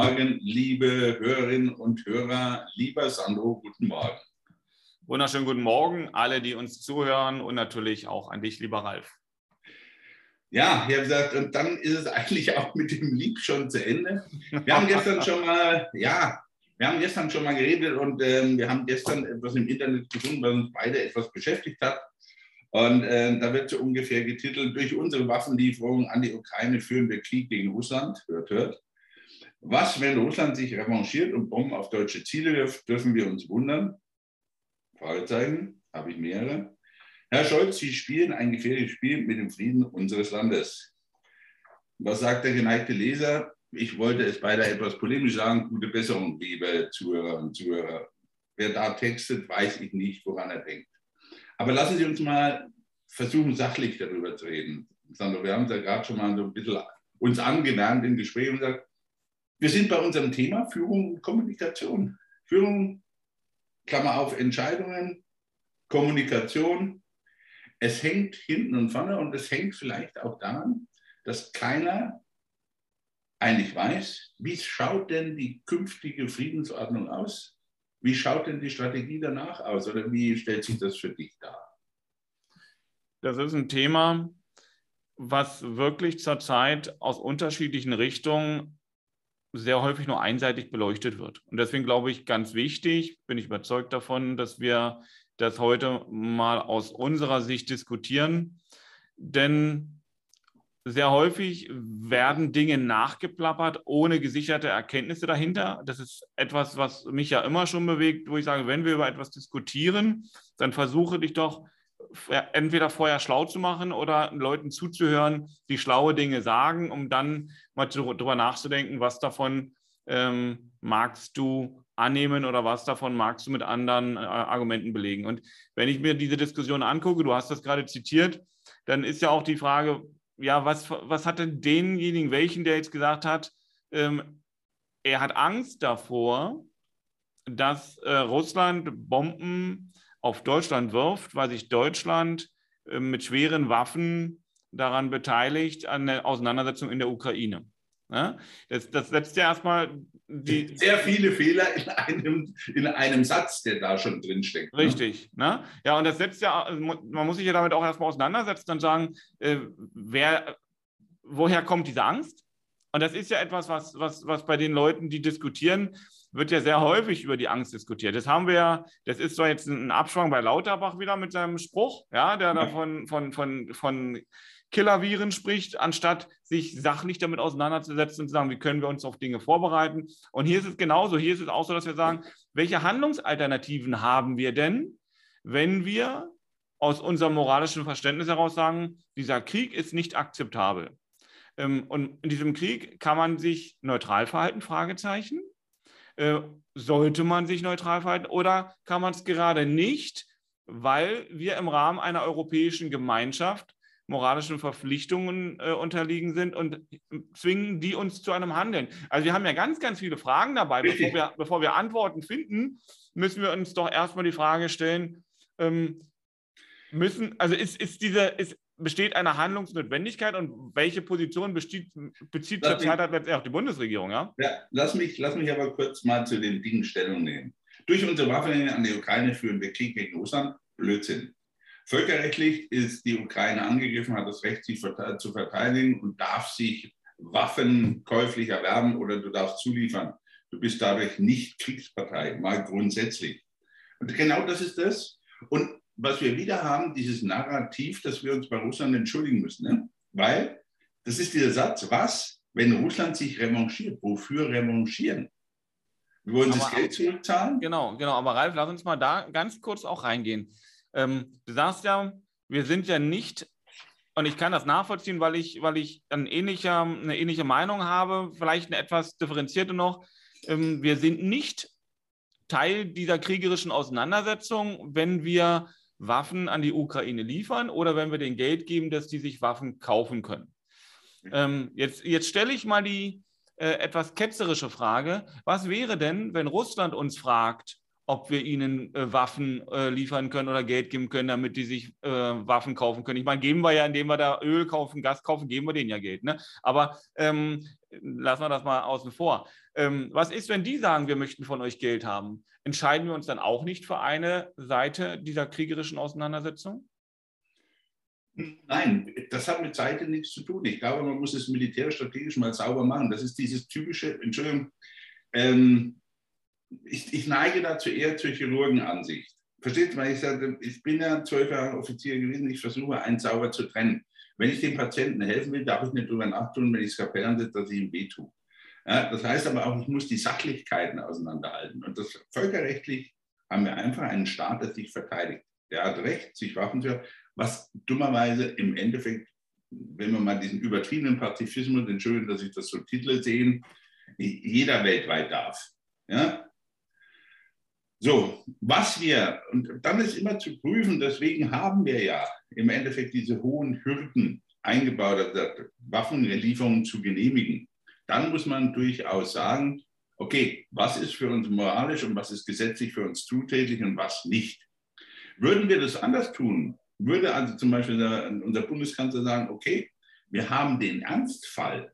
Morgen, liebe Hörerinnen und Hörer. Lieber Sandro, guten Morgen. Wunderschönen guten Morgen, alle, die uns zuhören und natürlich auch an dich, lieber Ralf. Ja, ich habe gesagt, und dann ist es eigentlich auch mit dem Lied schon zu Ende. Wir haben gestern schon mal, ja, wir haben gestern schon mal geredet und ähm, wir haben gestern etwas im Internet gefunden, was uns beide etwas beschäftigt hat. Und äh, da wird so ungefähr getitelt, durch unsere Waffenlieferungen an die Ukraine führen wir Krieg gegen Russland. Hört, hört. Was, wenn Russland sich revanchiert und Bomben auf deutsche Ziele wirft, dürfen wir uns wundern? Fragezeichen, habe ich mehrere. Herr Scholz, Sie spielen ein gefährliches Spiel mit dem Frieden unseres Landes. Was sagt der geneigte Leser? Ich wollte es beide etwas polemisch sagen. Gute Besserung, liebe Zuhörer und Zuhörer. Wer da textet, weiß ich nicht, woran er denkt. Aber lassen Sie uns mal versuchen, sachlich darüber zu reden. Sandro, wir haben es ja gerade schon mal so ein bisschen uns angenähert im Gespräch und gesagt, wir sind bei unserem Thema Führung und Kommunikation. Führung, Klammer auf, Entscheidungen, Kommunikation. Es hängt hinten und vorne und es hängt vielleicht auch daran, dass keiner eigentlich weiß, wie schaut denn die künftige Friedensordnung aus? Wie schaut denn die Strategie danach aus oder wie stellt sich das für dich dar? Das ist ein Thema, was wirklich zurzeit aus unterschiedlichen Richtungen sehr häufig nur einseitig beleuchtet wird. Und deswegen glaube ich, ganz wichtig, bin ich überzeugt davon, dass wir das heute mal aus unserer Sicht diskutieren. Denn sehr häufig werden Dinge nachgeplappert, ohne gesicherte Erkenntnisse dahinter. Das ist etwas, was mich ja immer schon bewegt, wo ich sage, wenn wir über etwas diskutieren, dann versuche dich doch entweder vorher schlau zu machen oder Leuten zuzuhören, die schlaue Dinge sagen, um dann mal darüber nachzudenken, was davon ähm, magst du annehmen oder was davon magst du mit anderen äh, Argumenten belegen. Und wenn ich mir diese Diskussion angucke, du hast das gerade zitiert, dann ist ja auch die Frage, ja, was, was hat denn denjenigen, welchen, der jetzt gesagt hat, ähm, er hat Angst davor, dass äh, Russland Bomben auf Deutschland wirft, weil sich Deutschland äh, mit schweren Waffen daran beteiligt an der Auseinandersetzung in der Ukraine. Ja? Das, das setzt ja erstmal die. Sehr viele Fehler in einem, in einem Satz, der da schon drin steckt. Ne? Richtig. Ne? Ja, und das setzt ja, also man muss sich ja damit auch erstmal auseinandersetzen und sagen, äh, wer, woher kommt diese Angst? Und das ist ja etwas, was, was, was bei den Leuten, die diskutieren, wird ja sehr häufig über die Angst diskutiert. Das haben wir ja, das ist zwar jetzt ein Abschwang bei Lauterbach wieder mit seinem Spruch, ja, der da von, von, von, von Killerviren spricht, anstatt sich sachlich damit auseinanderzusetzen und zu sagen, wie können wir uns auf Dinge vorbereiten. Und hier ist es genauso. Hier ist es auch so, dass wir sagen, welche Handlungsalternativen haben wir denn, wenn wir aus unserem moralischen Verständnis heraus sagen, dieser Krieg ist nicht akzeptabel. Ähm, und in diesem Krieg kann man sich neutral verhalten, Fragezeichen. Äh, sollte man sich neutral verhalten oder kann man es gerade nicht, weil wir im Rahmen einer europäischen Gemeinschaft moralischen Verpflichtungen äh, unterliegen sind und zwingen die uns zu einem Handeln. Also wir haben ja ganz, ganz viele Fragen dabei. Bevor wir, bevor wir Antworten finden, müssen wir uns doch erstmal die Frage stellen, ähm, müssen, also ist, ist diese, ist, besteht eine Handlungsnotwendigkeit und welche Position besteht, bezieht zurzeit halt letztendlich auch die Bundesregierung? Ja? ja, lass, mich, lass mich aber kurz mal zu den Dingen Stellung nehmen. Durch unsere Waffen an die Ukraine führen wir Krieg gegen Russland. Blödsinn. Völkerrechtlich ist die Ukraine angegriffen, hat das Recht, sich zu verteidigen und darf sich Waffen käuflich erwerben oder du darfst zuliefern. Du bist dadurch nicht Kriegspartei, mal grundsätzlich. Und genau das ist das. Und was wir wieder haben, dieses Narrativ, dass wir uns bei Russland entschuldigen müssen. Ne? Weil, das ist dieser Satz, was, wenn Russland sich revanchiert? Wofür revanchieren? Wir wollen aber, das Geld zurückzahlen? Genau, genau. Aber Ralf, lass uns mal da ganz kurz auch reingehen. Ähm, du sagst ja, wir sind ja nicht, und ich kann das nachvollziehen, weil ich, weil ich ein ähnlicher, eine ähnliche Meinung habe, vielleicht eine etwas differenzierte noch. Ähm, wir sind nicht Teil dieser kriegerischen Auseinandersetzung, wenn wir Waffen an die Ukraine liefern oder wenn wir denen Geld geben, dass die sich Waffen kaufen können. Ähm, jetzt, jetzt stelle ich mal die äh, etwas ketzerische Frage. Was wäre denn, wenn Russland uns fragt, ob wir ihnen äh, Waffen äh, liefern können oder Geld geben können, damit die sich äh, Waffen kaufen können. Ich meine, geben wir ja, indem wir da Öl kaufen, Gas kaufen, geben wir denen ja Geld. Ne? Aber ähm, lassen wir das mal außen vor. Ähm, was ist, wenn die sagen, wir möchten von euch Geld haben? Entscheiden wir uns dann auch nicht für eine Seite dieser kriegerischen Auseinandersetzung? Nein, das hat mit Seite nichts zu tun. Ich glaube, man muss es militärstrategisch mal sauber machen. Das ist dieses typische, Entschuldigung, ähm, ich, ich, neige dazu eher zur Chirurgenansicht. Versteht man? Ich, ich bin ja zwölf Jahre Offizier gewesen, ich versuche, einen sauber zu trennen. Wenn ich dem Patienten helfen will, darf ich nicht darüber nachtun, wenn ich Skapell ansetze, dass ich ihm wehtue. Ja, das heißt aber auch, ich muss die Sachlichkeiten auseinanderhalten. Und das völkerrechtlich haben wir einfach einen Staat, der sich verteidigt. Der hat Recht, sich Waffen zu was dummerweise im Endeffekt, wenn wir mal diesen übertriebenen Pazifismus, entschuldigen, dass ich das so Titel sehen, jeder weltweit darf. Ja? So, was wir, und dann ist immer zu prüfen, deswegen haben wir ja im Endeffekt diese hohen Hürden eingebaut, also Waffenlieferungen zu genehmigen. Dann muss man durchaus sagen, okay, was ist für uns moralisch und was ist gesetzlich für uns zuträglich und was nicht. Würden wir das anders tun, würde also zum Beispiel unser Bundeskanzler sagen, okay, wir haben den Ernstfall,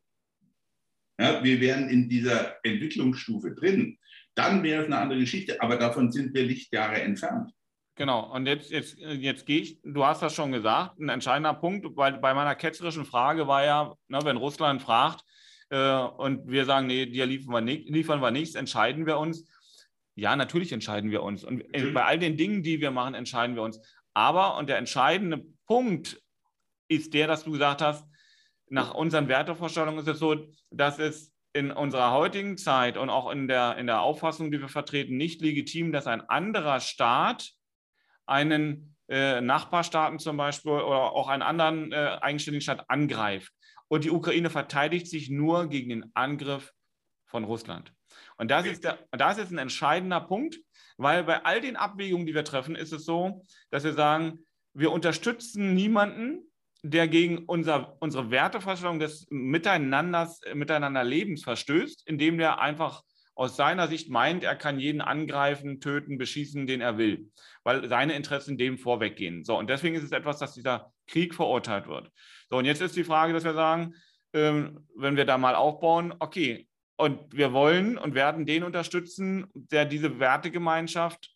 ja, wir wären in dieser Entwicklungsstufe drin, dann wäre es eine andere Geschichte, aber davon sind wir Lichtjahre entfernt. Genau, und jetzt, jetzt, jetzt gehe ich, du hast das schon gesagt, ein entscheidender Punkt, weil bei meiner ketzerischen Frage war ja, ne, wenn Russland fragt äh, und wir sagen, nee, dir liefern wir, nicht, liefern wir nichts, entscheiden wir uns. Ja, natürlich entscheiden wir uns. Und bei all den Dingen, die wir machen, entscheiden wir uns. Aber, und der entscheidende Punkt ist der, dass du gesagt hast, nach unseren Wertevorstellungen ist es so, dass es in unserer heutigen Zeit und auch in der, in der Auffassung, die wir vertreten, nicht legitim, dass ein anderer Staat einen äh, Nachbarstaaten zum Beispiel oder auch einen anderen äh, eigenständigen Staat angreift. Und die Ukraine verteidigt sich nur gegen den Angriff von Russland. Und das ist, der, das ist ein entscheidender Punkt, weil bei all den Abwägungen, die wir treffen, ist es so, dass wir sagen, wir unterstützen niemanden, der gegen unser, unsere Wertevorstellung des Miteinanders, Miteinanderlebens verstößt, indem der einfach aus seiner Sicht meint, er kann jeden angreifen, töten, beschießen, den er will, weil seine Interessen dem vorweggehen. So, und deswegen ist es etwas, dass dieser Krieg verurteilt wird. So, und jetzt ist die Frage, dass wir sagen, ähm, wenn wir da mal aufbauen, okay, und wir wollen und werden den unterstützen, der diese Wertegemeinschaft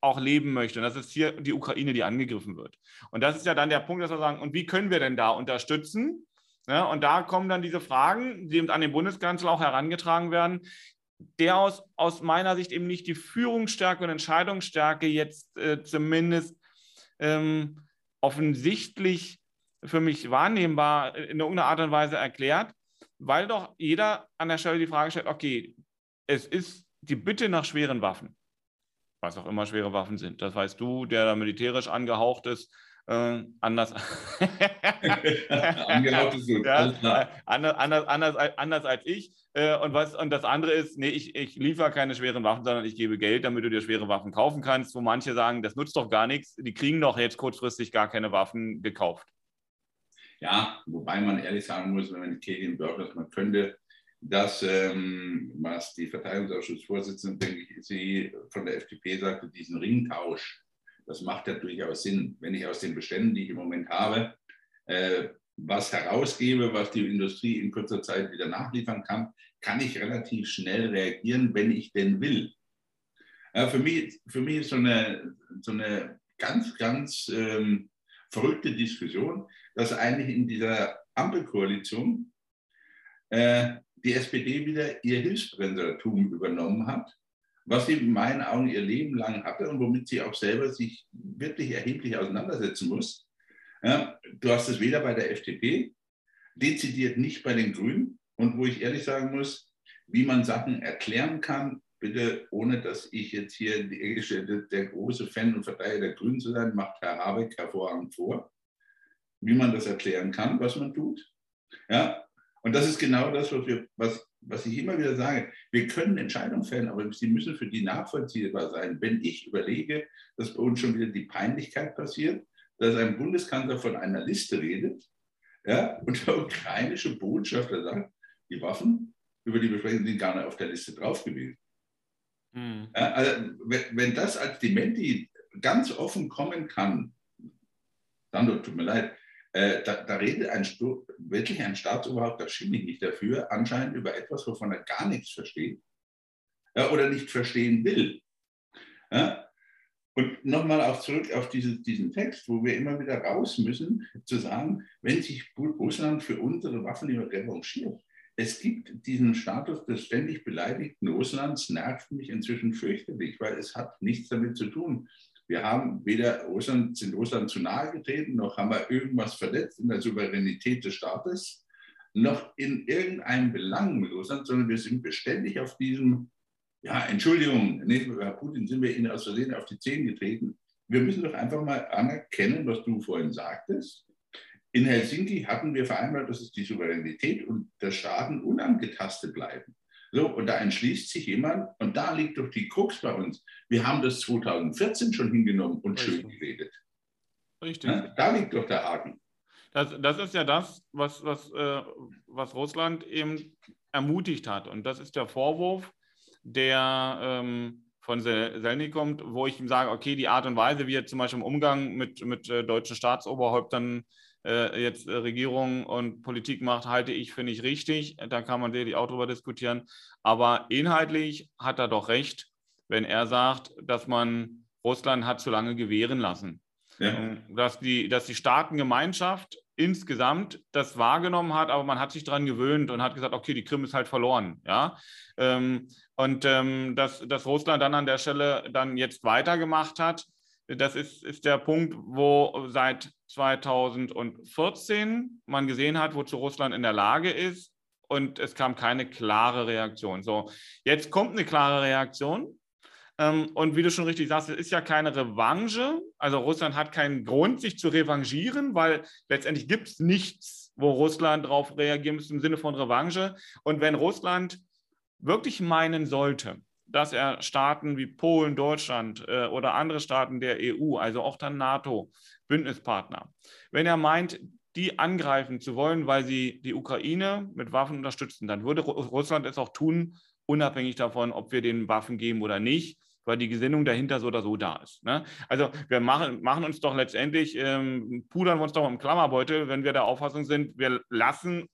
auch leben möchte. Und das ist hier die Ukraine, die angegriffen wird. Und das ist ja dann der Punkt, dass wir sagen, und wie können wir denn da unterstützen? Ja, und da kommen dann diese Fragen, die an den Bundeskanzler auch herangetragen werden, der aus, aus meiner Sicht eben nicht die Führungsstärke und Entscheidungsstärke jetzt äh, zumindest ähm, offensichtlich für mich wahrnehmbar in irgendeiner Art und Weise erklärt, weil doch jeder an der Stelle die Frage stellt, okay, es ist die Bitte nach schweren Waffen, was auch immer schwere Waffen sind. Das weißt du, der da militärisch angehaucht ist, äh, anders. angehaucht ist gut. Ja, äh, anders, anders, anders, anders als ich. Äh, und, was, und das andere ist, nee, ich, ich liefere keine schweren Waffen, sondern ich gebe Geld, damit du dir schwere Waffen kaufen kannst, wo manche sagen, das nutzt doch gar nichts, die kriegen doch jetzt kurzfristig gar keine Waffen gekauft. Ja, wobei man ehrlich sagen muss, wenn man die Canadian Burgers, man könnte das, ähm, was die Verteidigungsausschussvorsitzende, denke ich, sie von der FDP sagte, diesen Ringtausch, das macht ja durchaus Sinn. Wenn ich aus den Beständen, die ich im Moment habe, äh, was herausgebe, was die Industrie in kurzer Zeit wieder nachliefern kann, kann ich relativ schnell reagieren, wenn ich denn will. Ja, für, mich, für mich ist so eine, so eine ganz, ganz ähm, verrückte Diskussion, dass eigentlich in dieser Ampelkoalition äh, die SPD wieder ihr Hilfsbremsertum übernommen hat, was sie in meinen Augen ihr Leben lang hatte und womit sie auch selber sich wirklich erheblich auseinandersetzen muss. Ja, du hast es weder bei der FDP, dezidiert nicht bei den Grünen und wo ich ehrlich sagen muss, wie man Sachen erklären kann, bitte ohne dass ich jetzt hier der, der große Fan und Verteidiger der Grünen zu sein, macht Herr Habeck hervorragend vor wie man das erklären kann, was man tut. Ja? Und das ist genau das, was, wir, was, was ich immer wieder sage. Wir können Entscheidungen fällen, aber sie müssen für die nachvollziehbar sein. Wenn ich überlege, dass bei uns schon wieder die Peinlichkeit passiert, dass ein Bundeskanzler von einer Liste redet ja, und der ukrainische Botschafter sagt, die Waffen, über die wir sprechen, sind gar nicht auf der Liste drauf gewesen. Mhm. Ja, also, wenn, wenn das als Dementi ganz offen kommen kann, dann tut mir leid, Äh, da, da, redet ein wirklich ein Staatsoberhaupt, das schiebe ich nicht dafür, anscheinend über etwas, wovon er gar nichts versteht ja, oder nicht verstehen will. Ja? Und nochmal auch zurück auf diese, diesen Text, wo wir immer wieder raus müssen, zu sagen, wenn sich Russland für unsere Waffen revanchiert, es gibt diesen Status des ständig beleidigten Russlands, nervt mich inzwischen fürchterlich, weil es hat nichts damit zu tun. Wir haben weder Russland, sind Russland zu nahe getreten, noch haben wir irgendwas verletzt in der Souveränität des Staates, noch in irgendeinem Belang mit Russland, sondern wir sind beständig auf diesem, ja, Entschuldigung, nicht, Herr Putin, sind wir Ihnen aus Versehen auf die Zehen getreten. Wir müssen doch einfach mal anerkennen, was du vorhin sagtest. In Helsinki hatten wir vereinbart, dass es die Souveränität und der Staaten unangetastet bleiben. So, und da entschließt sich jemand, und da liegt doch die Krux bei uns. Wir haben das 2014 schon hingenommen und Richtig. schön geredet. Richtig. Ja, da liegt doch der Haken. Das, das ist ja das, was, was, äh, was Russland eben ermutigt hat. Und das ist der Vorwurf, der ähm, von Selny kommt, wo ich ihm sage, okay, die Art und Weise, wie er zum Beispiel im Umgang mit, mit äh, deutschen Staatsoberhäuptern äh, jetzt äh, Regierung und Politik macht, halte ich für nicht richtig. Da kann man sicherlich auch drüber diskutieren. Aber inhaltlich hat er doch recht, wenn er sagt, dass man Russland hat zu lange gewähren lassen. Ja. Dass, die, dass die Staatengemeinschaft insgesamt das wahrgenommen hat, aber man hat sich daran gewöhnt und hat gesagt, okay, die Krim ist halt verloren. Ja? Ähm, und ähm, dass, dass Russland dann an der Stelle dann jetzt weitergemacht hat, das ist, ist der Punkt, wo seit 2014 man gesehen hat, wozu Russland in der Lage ist und es kam keine klare Reaktion. So, jetzt kommt eine klare Reaktion. Ähm, und wie du schon richtig sagst, es ist ja keine Revanche. Also Russland hat keinen Grund, sich zu revanchieren, weil letztendlich gibt es nichts, wo Russland darauf reagieren muss im Sinne von Revanche. Und wenn Russland wirklich meinen sollte, dass er Staaten wie Polen, Deutschland äh, oder andere Staaten der EU, also auch dann NATO, Bündnispartner, wenn er meint, die angreifen zu wollen, weil sie die Ukraine mit Waffen unterstützen, dann würde Russland es auch tun, unabhängig davon, ob wir den Waffen geben oder nicht, weil die Gesinnung dahinter so oder so da ist. Ne? Also wir machen, machen uns doch letztendlich, ähm, pudern wir uns doch im Klammerbeutel, wenn wir der Auffassung sind, wir lassen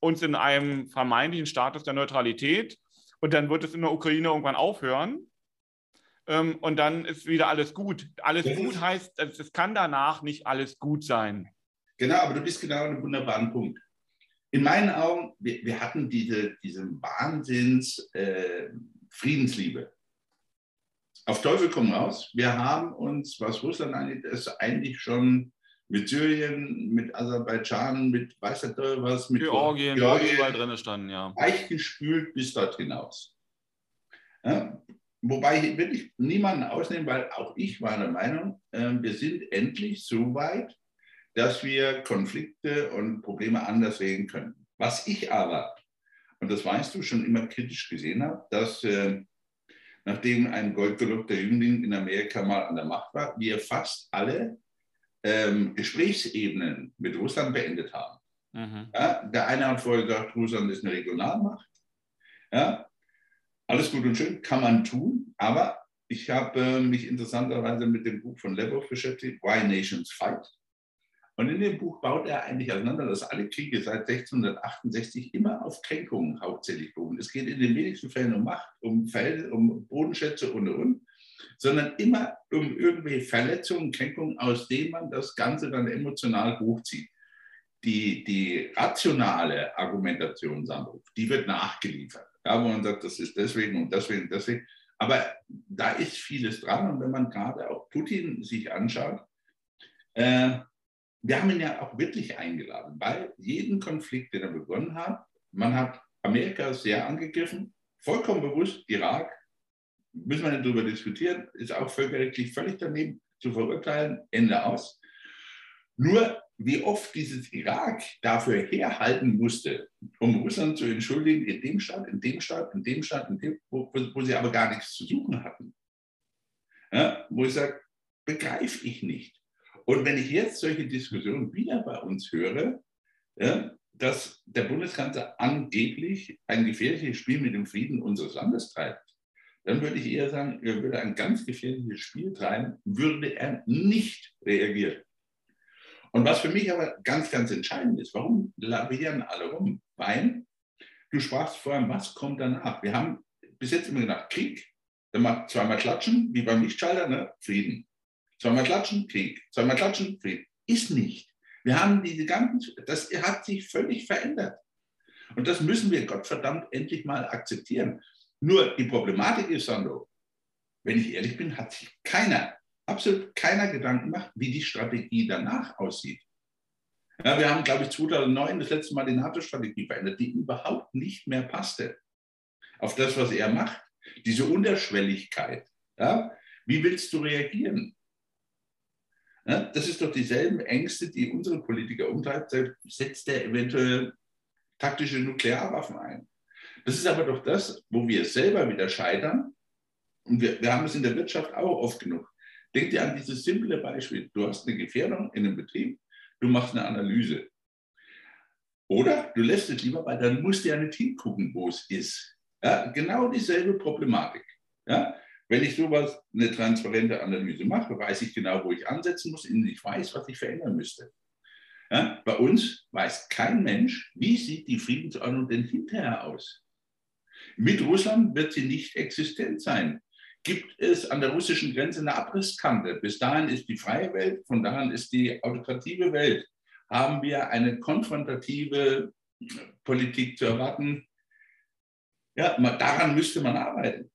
uns in einem vermeintlichen Status der Neutralität und dann wird es in der Ukraine irgendwann aufhören. Ähm, und dann ist wieder alles gut. Alles das gut heißt, es kann danach nicht alles gut sein. Genau, aber du bist genau an einem wunderbaren Punkt. In meinen Augen, wir, wir hatten diese, diese Wahnsinns äh, Friedensliebe. Auf Teufel komm raus. Wir haben uns, was Russland angeht, ist eigentlich schon mit Syrien, mit Aserbaidschan, mit weiß der Teufel was, mit Georgien, Georgien überall drin standen, ja. Weichgespült bis dort hinaus. Ja, wobei ich wirklich niemanden ausnehme, weil auch ich war der Meinung, äh, wir sind endlich so weit, dass wir Konflikte und Probleme anders sehen können. Was ich aber, und das weißt du, schon immer kritisch gesehen habe, dass äh, nachdem ein goldgelobter Jüngling in Amerika mal an der Macht war, wir fast alle ähm, Gesprächsebenen mit Russland beendet haben. Mhm. Ja, der eine hat vorher gesagt, Russland ist eine Regionalmacht. Ja, alles gut und schön, kann man tun, aber ich habe äh, mich interessanterweise mit dem Buch von Lebov beschäftigt, Why Nations Fight. Und in dem Buch baut er eigentlich auseinander, dass alle Kriege seit 1668 immer auf Kränkungen hauptsächlich beruhen. Es geht in den wenigsten Fällen um Macht, um Felder, um Bodenschätze und und sondern immer um irgendwelche Verletzungen, Kränkungen, aus denen man das Ganze dann emotional hochzieht. Die, die rationale Argumentation, Sandro, die wird nachgeliefert. Ja, wo man sagt, das ist deswegen und deswegen und deswegen. Aber da ist vieles dran. Und wenn man gerade auch Putin sich anschaut, äh, wir haben ihn ja auch wirklich eingeladen, weil jeden Konflikt, den er begonnen hat, man hat Amerika sehr angegriffen, vollkommen bewusst, Irak, müssen wir nicht darüber diskutieren, ist auch völkerrechtlich völlig daneben zu verurteilen, Ende aus. Nur wie oft dieses Irak dafür herhalten musste, um Russland zu entschuldigen, in dem Staat, in dem Staat, in dem Staat, in dem, wo, wo sie aber gar nichts zu suchen hatten. Ja, wo ich sage, begreife ich nicht. Und wenn ich jetzt solche Diskussionen wieder bei uns höre, ja, dass der Bundeskanzler angeblich ein gefährliches Spiel mit dem Frieden unseres Landes treibt, dann würde ich eher sagen, er würde ein ganz gefährliches Spiel treiben, würde er nicht reagieren. Und was für mich aber ganz, ganz entscheidend ist, warum lavieren alle rum? Weil du sprachst vorhin, was kommt danach? Wir haben bis jetzt immer gedacht, Krieg, dann macht zweimal klatschen, wie beim Lichtschalter, ne? Frieden. Zweimal klatschen, Krieg. Zweimal klatschen, Frieden. Ist nicht. Wir haben diese ganzen, das hat sich völlig verändert. Und das müssen wir Gottverdammt endlich mal akzeptieren. Nur die Problematik ist, Sandro, wenn ich ehrlich bin, hat sich keiner, absolut keiner Gedanken gemacht, wie die Strategie danach aussieht. Ja, wir haben, glaube ich, 2009 das letzte Mal die NATO-Strategie verändert, die überhaupt nicht mehr passte auf das, was er macht. Diese Unterschwelligkeit. Ja? Wie willst du reagieren? Ja, das ist doch dieselben Ängste, die unsere Politiker umtreibt. Setzt er eventuell taktische Nuklearwaffen ein? Das ist aber doch das, wo wir selber wieder scheitern. Und wir, wir haben es in der Wirtschaft auch oft genug. Denk dir an dieses simple Beispiel. Du hast eine Gefährdung in einem Betrieb, du machst eine Analyse. Oder du lässt es lieber, weil dann musst du ja nicht hingucken, wo es ist. Ja, genau dieselbe Problematik. Ja? Wenn ich sowas, eine transparente Analyse mache, weiß ich genau, wo ich ansetzen muss, und ich weiß, was ich verändern müsste. Ja? Bei uns weiß kein Mensch, wie sieht die Friedensordnung denn hinterher aus. Mit Russland wird sie nicht existent sein. Gibt es an der russischen Grenze eine Abrisskante? Bis dahin ist die freie Welt, von dahin ist die autokrative Welt. Haben wir eine konfrontative Politik zu erwarten? Ja, daran müsste man arbeiten.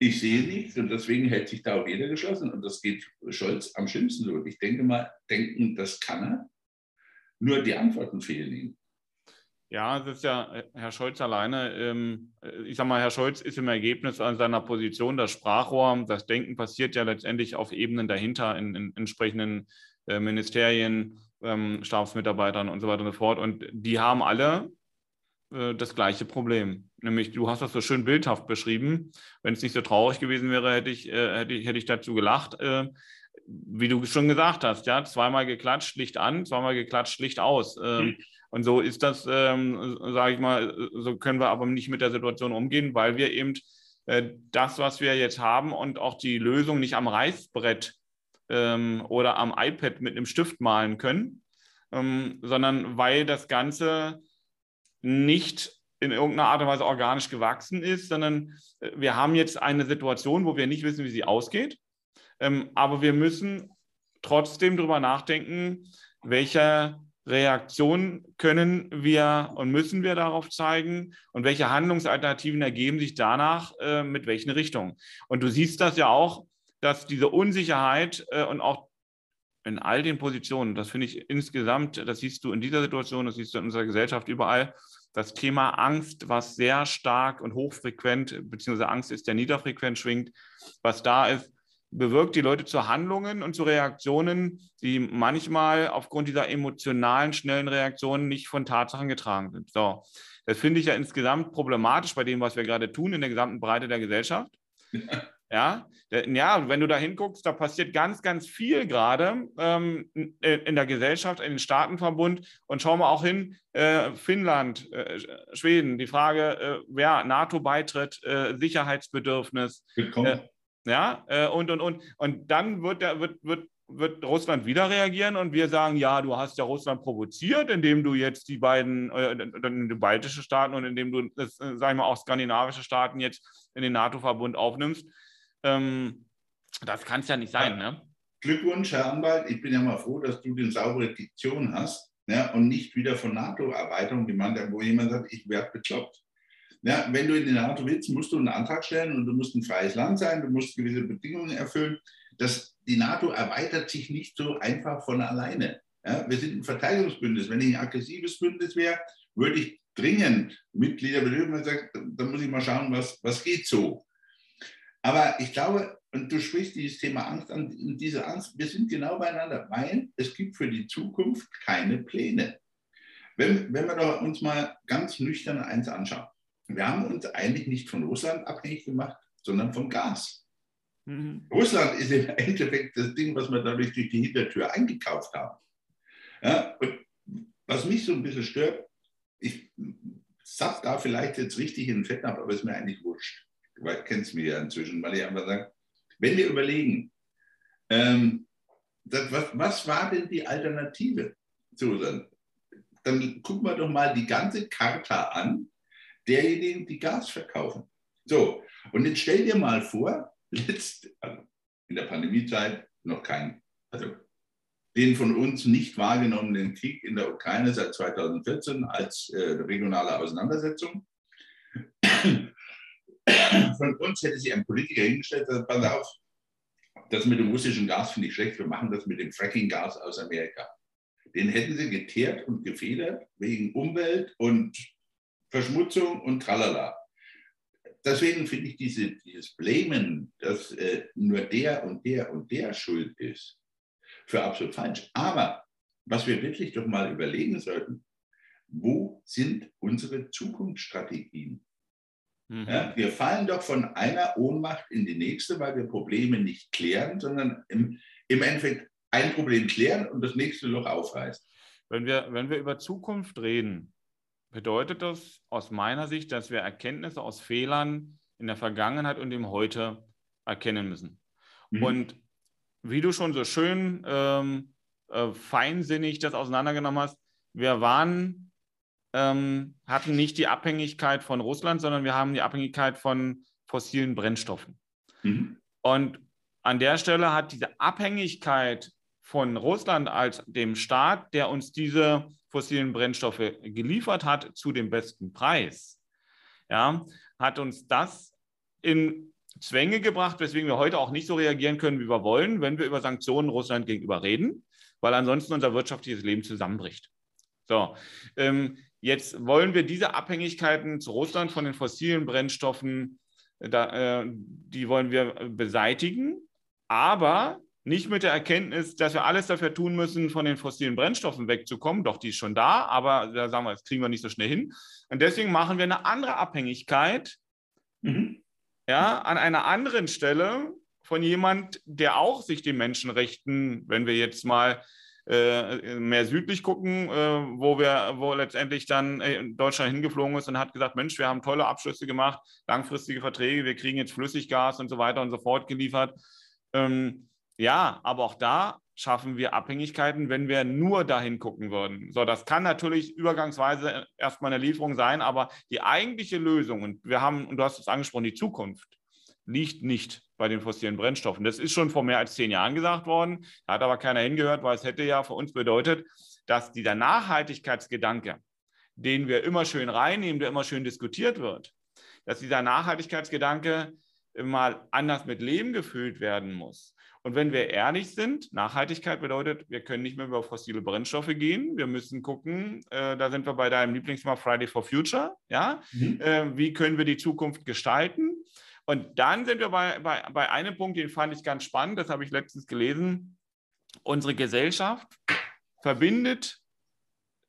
Ich sehe nichts und deswegen hält sich da auch jeder geschlossen. Und das geht Scholz am schlimmsten so. Ich denke mal, denken, das kann er. Nur die Antworten fehlen ihm. Ja, es ist ja äh, Herr Scholz alleine. Ähm, äh, ich sage mal, Herr Scholz ist im Ergebnis an seiner Position das Sprachrohr. Das Denken passiert ja letztendlich auf Ebenen dahinter in, in entsprechenden äh, Ministerien, ähm, Stabsmitarbeitern und so weiter und so fort. Und die haben alle das gleiche Problem. Nämlich, du hast das so schön bildhaft beschrieben. Wenn es nicht so traurig gewesen wäre, hätte ich, hätte ich, hätte ich dazu gelacht wie du schon gesagt hast, ja, zweimal geklatscht, Licht an, zweimal geklatscht, Licht aus. Ähm, mhm. Und so ist das, ähm, sage ich mal, so können wir aber nicht mit der Situation umgehen, weil wir eben äh, das, was wir jetzt haben und auch die Lösung nicht am Reißbrett ähm, oder am iPad mit einem Stift malen können, ähm, sondern weil das Ganze nicht in irgendeiner Art und Weise organisch gewachsen ist, sondern äh, wir haben jetzt eine Situation, wo wir nicht wissen, wie sie ausgeht. Ähm, aber wir müssen trotzdem darüber nachdenken, welche Reaktion können wir und müssen wir darauf zeigen und welche Handlungsalternativen ergeben sich danach äh, mit welchen Richtungen. Und du siehst das ja auch, dass diese Unsicherheit äh, und auch in all den Positionen, das finde ich insgesamt, das siehst du in dieser Situation, das siehst du in unserer Gesellschaft überall, das Thema Angst, was sehr stark und hochfrequent, beziehungsweise Angst ist, der niederfrequent schwingt, was da ist, bewirkt die Leute zu Handlungen und zu Reaktionen, die manchmal aufgrund dieser emotionalen, schnellen Reaktionen nicht von Tatsachen getragen sind. So, das finde ich ja insgesamt problematisch bei dem, was wir gerade tun in der gesamten Breite der Gesellschaft. Ja, ja, wenn du da hinguckst, da passiert ganz, ganz viel gerade ähm, in der Gesellschaft, in den Staatenverbund. Und schauen wir auch hin, äh, Finnland, äh, Schweden, die Frage, äh, wer NATO-Beitritt, äh, Sicherheitsbedürfnis. Willkommen. Ja, äh, und, und, und. Und dann wird, der, wird, wird, wird Russland wieder reagieren und wir sagen, ja, du hast ja Russland provoziert, indem du jetzt die beiden, äh, die baltischen Staaten und indem du, das, äh, sagen wir auch skandinavische Staaten jetzt in den NATO-Verbund aufnimmst. Ähm, das kann es ja nicht sein, ne? Glückwunsch, Herr Anwalt. Ich bin ja mal froh, dass du die saubere Diktion hast ja, und nicht wieder von NATO-Erweiterung, wo jemand sagt, ich werde bekloppt. Ja, wenn du in die NATO willst, musst du einen Antrag stellen und du musst ein freies Land sein, du musst gewisse Bedingungen erfüllen. Das, die NATO erweitert sich nicht so einfach von alleine. Ja, wir sind ein Verteidigungsbündnis. Wenn ich ein aggressives Bündnis wäre, würde ich dringend Mitglieder benötigen und sagen, dann muss ich mal schauen, was, was geht so. Aber ich glaube, und du sprichst dieses Thema Angst an, diese Angst, wir sind genau beieinander, weil es gibt für die Zukunft keine Pläne. Wenn, wenn wir doch uns mal ganz nüchtern eins anschauen wir haben uns eigentlich nicht von Russland abhängig gemacht, sondern vom Gas. Mhm. Russland ist im Endeffekt das Ding, was wir dadurch durch die Hintertür eingekauft haben. Ja, und was mich so ein bisschen stört, ich sag da vielleicht jetzt richtig in den Fett ab, aber ist mir eigentlich wurscht. Du kennst mich ja inzwischen, weil ich einfach sage, wenn wir überlegen, ähm, das, was, was war denn die Alternative? So, dann, dann gucken wir doch mal die ganze Charta an, derjenigen, die Gas verkaufen. So, und jetzt stell dir mal vor, letzt, also in der Pandemiezeit noch kein, also den von uns nicht wahrgenommenen Krieg in der Ukraine seit 2014 als äh, regionale Auseinandersetzung. Von uns hätte sich ein Politiker hingestellt, sagt, pass auf, das mit dem russischen Gas finde ich schlecht, wir machen das mit dem Fracking-Gas aus Amerika. Den hätten sie geteert und gefedert wegen Umwelt und Verschmutzung und tralala. Deswegen finde ich diese, dieses Blamen, dass äh, nur der und der und der schuld ist, für absolut falsch. Aber was wir wirklich doch mal überlegen sollten, wo sind unsere Zukunftsstrategien? Mhm. Ja, wir fallen doch von einer Ohnmacht in die nächste, weil wir Probleme nicht klären, sondern im, im Endeffekt ein Problem klären und das nächste Loch aufreißen. Wenn wir, wenn wir über Zukunft reden, bedeutet das aus meiner Sicht, dass wir Erkenntnisse aus Fehlern in der Vergangenheit und im Heute erkennen müssen. Mhm. Und wie du schon so schön ähm, äh, feinsinnig das auseinandergenommen hast, wir waren ähm, hatten nicht die Abhängigkeit von Russland, sondern wir haben die Abhängigkeit von fossilen Brennstoffen. Mhm. Und an der Stelle hat diese Abhängigkeit von Russland als dem Staat, der uns diese fossilen Brennstoffe geliefert hat, zu dem besten Preis, ja, hat uns das in Zwänge gebracht, weswegen wir heute auch nicht so reagieren können, wie wir wollen, wenn wir über Sanktionen Russland gegenüber reden, weil ansonsten unser wirtschaftliches Leben zusammenbricht. So, ähm, Jetzt wollen wir diese Abhängigkeiten zu Russland von den fossilen Brennstoffen, äh, da, äh, die wollen wir beseitigen, aber nicht mit der Erkenntnis, dass wir alles dafür tun müssen, von den fossilen Brennstoffen wegzukommen. Doch, die ist schon da, aber da sagen wir, das kriegen wir nicht so schnell hin. Und deswegen machen wir eine andere Abhängigkeit mhm. ja, an einer anderen Stelle von jemand, der auch sich den Menschenrechten, wenn wir jetzt mal äh, mehr südlich gucken, äh, wo wir, wo letztendlich dann äh, Deutschland hingeflogen ist und hat gesagt, Mensch, wir haben tolle Abschlüsse gemacht, langfristige Verträge, wir kriegen jetzt Flüssiggas und so weiter und so fort geliefert. Ähm, ja, aber auch da schaffen wir Abhängigkeiten, wenn wir nur dahin gucken würden. So, das kann natürlich übergangsweise erstmal eine Lieferung sein, aber die eigentliche Lösung, und wir haben, und du hast es angesprochen, die Zukunft, liegt nicht bei den fossilen Brennstoffen. Das ist schon vor mehr als zehn Jahren gesagt worden, da hat aber keiner hingehört, weil es hätte ja für uns bedeutet, dass dieser Nachhaltigkeitsgedanke, den wir immer schön reinnehmen, der immer schön diskutiert wird, dass dieser Nachhaltigkeitsgedanke mal anders mit Leben gefüllt werden muss. Und wenn wir ehrlich sind, Nachhaltigkeit bedeutet, wir können nicht mehr über fossile Brennstoffe gehen. Wir müssen gucken, äh, da sind wir bei deinem Lieblingsthema Friday for Future. Ja? Mhm. Äh, wie können wir die Zukunft gestalten? Und dann sind wir bei, bei, bei einem Punkt, den fand ich ganz spannend, das habe ich letztens gelesen. Unsere Gesellschaft verbindet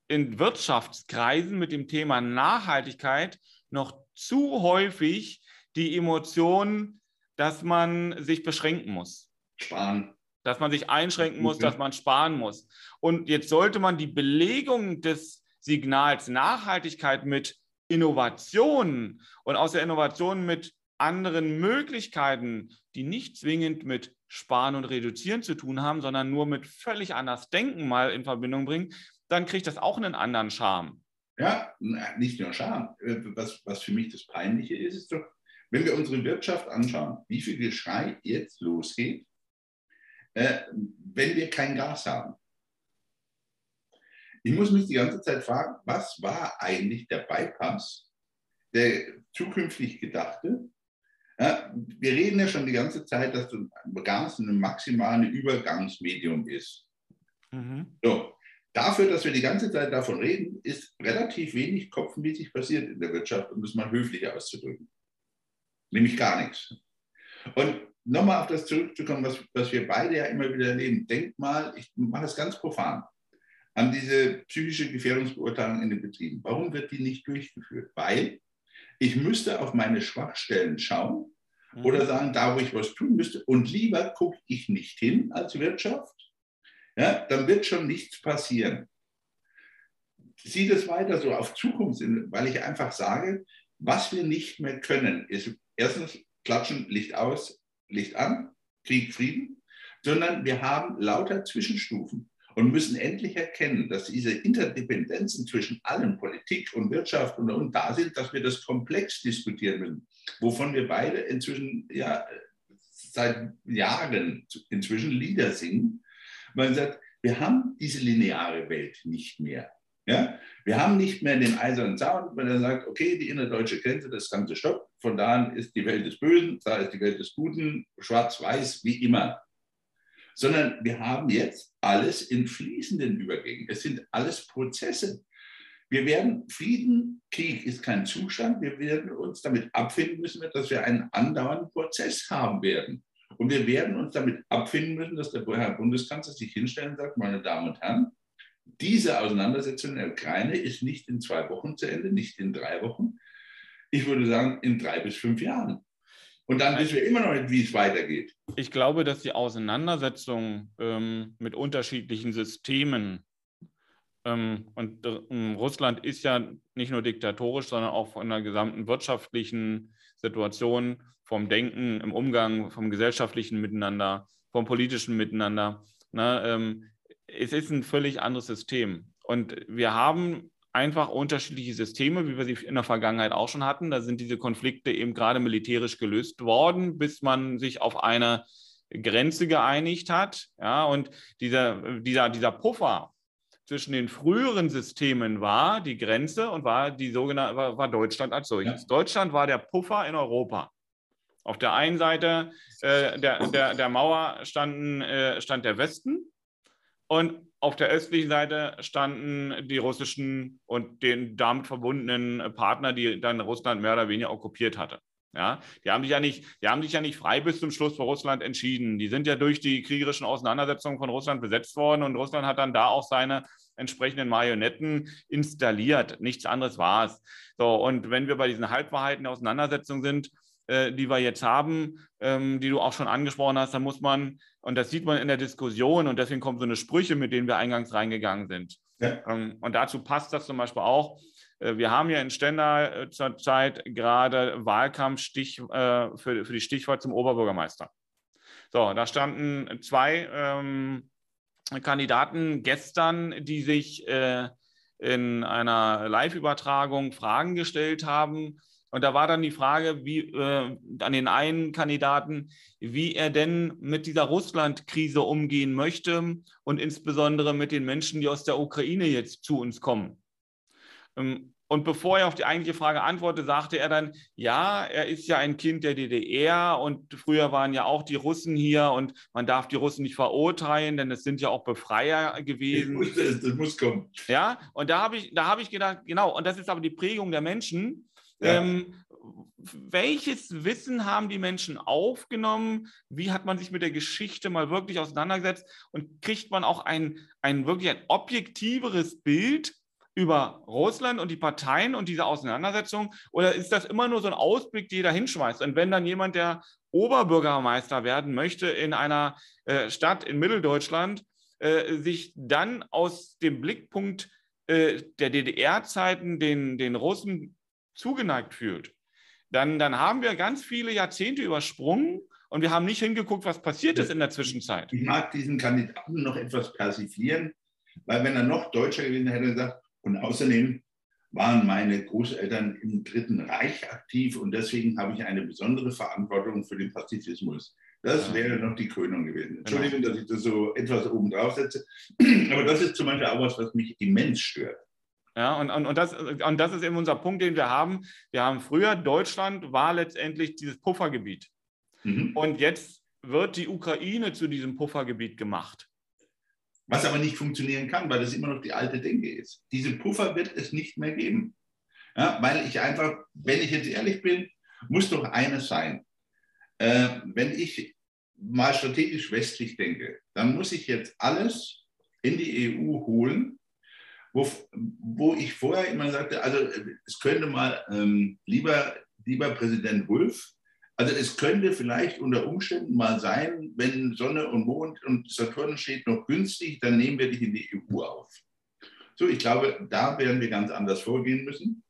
in Wirtschaftskreisen mit dem Thema Nachhaltigkeit noch zu häufig die Emotion, dass man sich beschränken muss. Sparen. Dass man sich einschränken muss, okay. dass man sparen muss. Und jetzt sollte man die Belegung des Signals Nachhaltigkeit mit Innovationen und aus der Innovation mit anderen Möglichkeiten, die nicht zwingend mit Sparen und Reduzieren zu tun haben, sondern nur mit völlig anders Denken mal in Verbindung bringen, dann kriegt das auch einen anderen Charme. Ja, nicht nur Charme. Was, was für mich das Peinliche ist, ist doch, wenn wir unsere Wirtschaft anschauen, wie viel Geschrei jetzt losgeht, äh, wenn wir kein Gas haben. Ich muss mich die ganze Zeit fragen, was war eigentlich der Bypass, der zukünftig gedachte, ja, wir reden ja schon die ganze Zeit, dass Gas ein maximales Übergangsmedium ist. Mhm. So, dafür, dass wir die ganze Zeit davon reden, ist relativ wenig kopfmäßig passiert in der Wirtschaft, um es mal höflich auszudrücken. Nämlich gar nichts. Und nochmal auf das zurückzukommen, was, was wir beide ja immer wieder erleben. Denkt mal, ich mache es ganz profan, an diese psychische Gefährdungsbeurteilung in den Betrieben. Warum wird die nicht durchgeführt? Weil ich müsste auf meine Schwachstellen schauen mhm. oder sagen, da wo ich was tun müsste. Und lieber gucke ich nicht hin als Wirtschaft. Ja, dann wird schon nichts passieren. Sieh das weiter so auf Zukunft, weil ich einfach sage, was wir nicht mehr können, ist erstens klatschen, Licht aus, Licht an, Krieg, Frieden. sondern wir haben lauter Zwischenstufen und müssen endlich erkennen, dass diese Interdependenzen zwischen allen, Politik und Wirtschaft und, und da sind, dass wir das komplex diskutieren müssen, wovon wir beide inzwischen ja seit Jahren inzwischen Lieder singen. Man sagt, wir haben diese lineare Welt nicht mehr. Ja? Wir haben nicht mehr den eisernen Zaun, wenn er sagt, okay, die innerdeutsche Grenze, das Ganze stoppt, von da an ist die Welt des Bösen, da ist die Welt des Guten, schwarz-weiß, wie immer. Sondern wir haben jetzt alles in fließenden Übergängen. Es sind alles Prozesse. Wir werden, Frieden, Krieg ist kein Zustand. Wir werden uns damit abfinden müssen, dass wir einen andauernden Prozess haben werden. Und wir werden uns damit abfinden müssen, dass der Herr Bundeskanzler sich hinstellen und sagt, meine Damen und Herren, diese Auseinandersetzung in der Ukraine ist nicht in zwei Wochen zu Ende, nicht in drei Wochen. Ich würde sagen, in drei bis fünf Jahren. Und dann wissen wir immer noch nicht, wie es weitergeht. Ich glaube, dass die Auseinandersetzung ähm, mit unterschiedlichen Systemen ähm, und äh, Russland ist ja nicht nur diktatorisch, sondern auch von der gesamten wirtschaftlichen Situation, vom Denken im Umgang, vom gesellschaftlichen Miteinander, vom politischen Miteinander. Ne, ähm, es ist ein völlig anderes System. Und wir haben einfach unterschiedliche Systeme, wie wir sie in der Vergangenheit auch schon hatten. Da sind diese Konflikte eben gerade militärisch gelöst worden, bis man sich auf eine Grenze geeinigt hat. Ja, und dieser, dieser, dieser Puffer zwischen den früheren Systemen war die Grenze und war die sogenannte war, war Deutschland als solches. Ja. Deutschland war der Puffer in Europa. Auf der einen Seite äh, der, der, der Mauer standen, äh, stand der Westen und auf der östlichen Seite standen die russischen und den damit verbundenen Partner, die dann Russland mehr oder weniger okkupiert hatte. Ja, die haben sich ja nicht, die haben sich ja nicht frei bis zum Schluss für Russland entschieden. Die sind ja durch die kriegerischen Auseinandersetzungen von Russland besetzt worden und Russland hat dann da auch seine entsprechenden Marionetten installiert. Nichts anderes war es. So, und wenn wir bei diesen Halbwahrheiten der Auseinandersetzung sind, äh, die wir jetzt haben, ähm, die du auch schon angesprochen hast, da muss man, und das sieht man in der Diskussion, und deswegen kommen so eine Sprüche, mit denen wir eingangs reingegangen sind. Ja. Ähm, und dazu passt das zum Beispiel auch. Äh, wir haben ja in Stendal äh, zurzeit gerade Wahlkampfstich äh, für, für die Stichwahl zum Oberbürgermeister. So, da standen zwei ähm, Kandidaten gestern, die sich äh, in einer Live-Übertragung Fragen gestellt haben und da war dann die Frage, wie äh, an den einen Kandidaten, wie er denn mit dieser Russland-Krise umgehen möchte und insbesondere mit den Menschen, die aus der Ukraine jetzt zu uns kommen. Ähm, und bevor er auf die eigentliche Frage antwortete, sagte er dann, ja, er ist ja ein Kind der DDR und früher waren ja auch die Russen hier und man darf die Russen nicht verurteilen, denn es sind ja auch Befreier gewesen. Wusste, das muss kommen. Ja, und da habe ich, hab ich gedacht, genau, und das ist aber die Prägung der Menschen, Ähm, welches Wissen haben die Menschen aufgenommen? Wie hat man sich mit der Geschichte mal wirklich auseinandergesetzt? Und kriegt man auch ein, ein wirklich ein objektiveres Bild über Russland und die Parteien und diese Auseinandersetzung? Oder ist das immer nur so ein Ausblick, der da hinschmeißt? Und wenn dann jemand, der Oberbürgermeister werden möchte in einer äh, Stadt in Mitteldeutschland, äh, sich dann aus dem Blickpunkt äh, der DDR-Zeiten den, den Russen zugeneigt fühlt, dann, dann haben wir ganz viele Jahrzehnte übersprungen und wir haben nicht hingeguckt, was passiert ist in der Zwischenzeit. Ich mag diesen Kandidaten noch etwas persiflieren, weil wenn er noch Deutscher gewesen hätte, er gesagt, und außerdem waren meine Großeltern im Dritten Reich aktiv und deswegen habe ich eine besondere Verantwortung für den Pazifismus. Das wäre noch die Krönung gewesen. Genau. Entschuldigung, dass ich das so etwas oben drauf setze, aber das ist zum Beispiel auch was, was mich immens stört. Ja, und, und, und, das, und das ist eben unser Punkt, den wir haben. Wir haben früher, Deutschland war letztendlich dieses Puffergebiet. Mhm. Und jetzt wird die Ukraine zu diesem Puffergebiet gemacht. Was aber nicht funktionieren kann, weil das immer noch die alte Denke ist. Diese Puffer wird es nicht mehr geben. Ja, weil ich einfach, wenn ich jetzt ehrlich bin, muss doch eines sein. Äh, wenn ich mal strategisch westlich denke, dann muss ich jetzt alles in die EU holen, wo, wo ich vorher immer sagte, also es könnte mal, ähm, lieber, lieber Präsident Wulff, also es könnte vielleicht unter Umständen mal sein, wenn Sonne und Mond und Saturn steht noch günstig, dann nehmen wir dich in die EU auf. So, ich glaube, da werden wir ganz anders vorgehen müssen.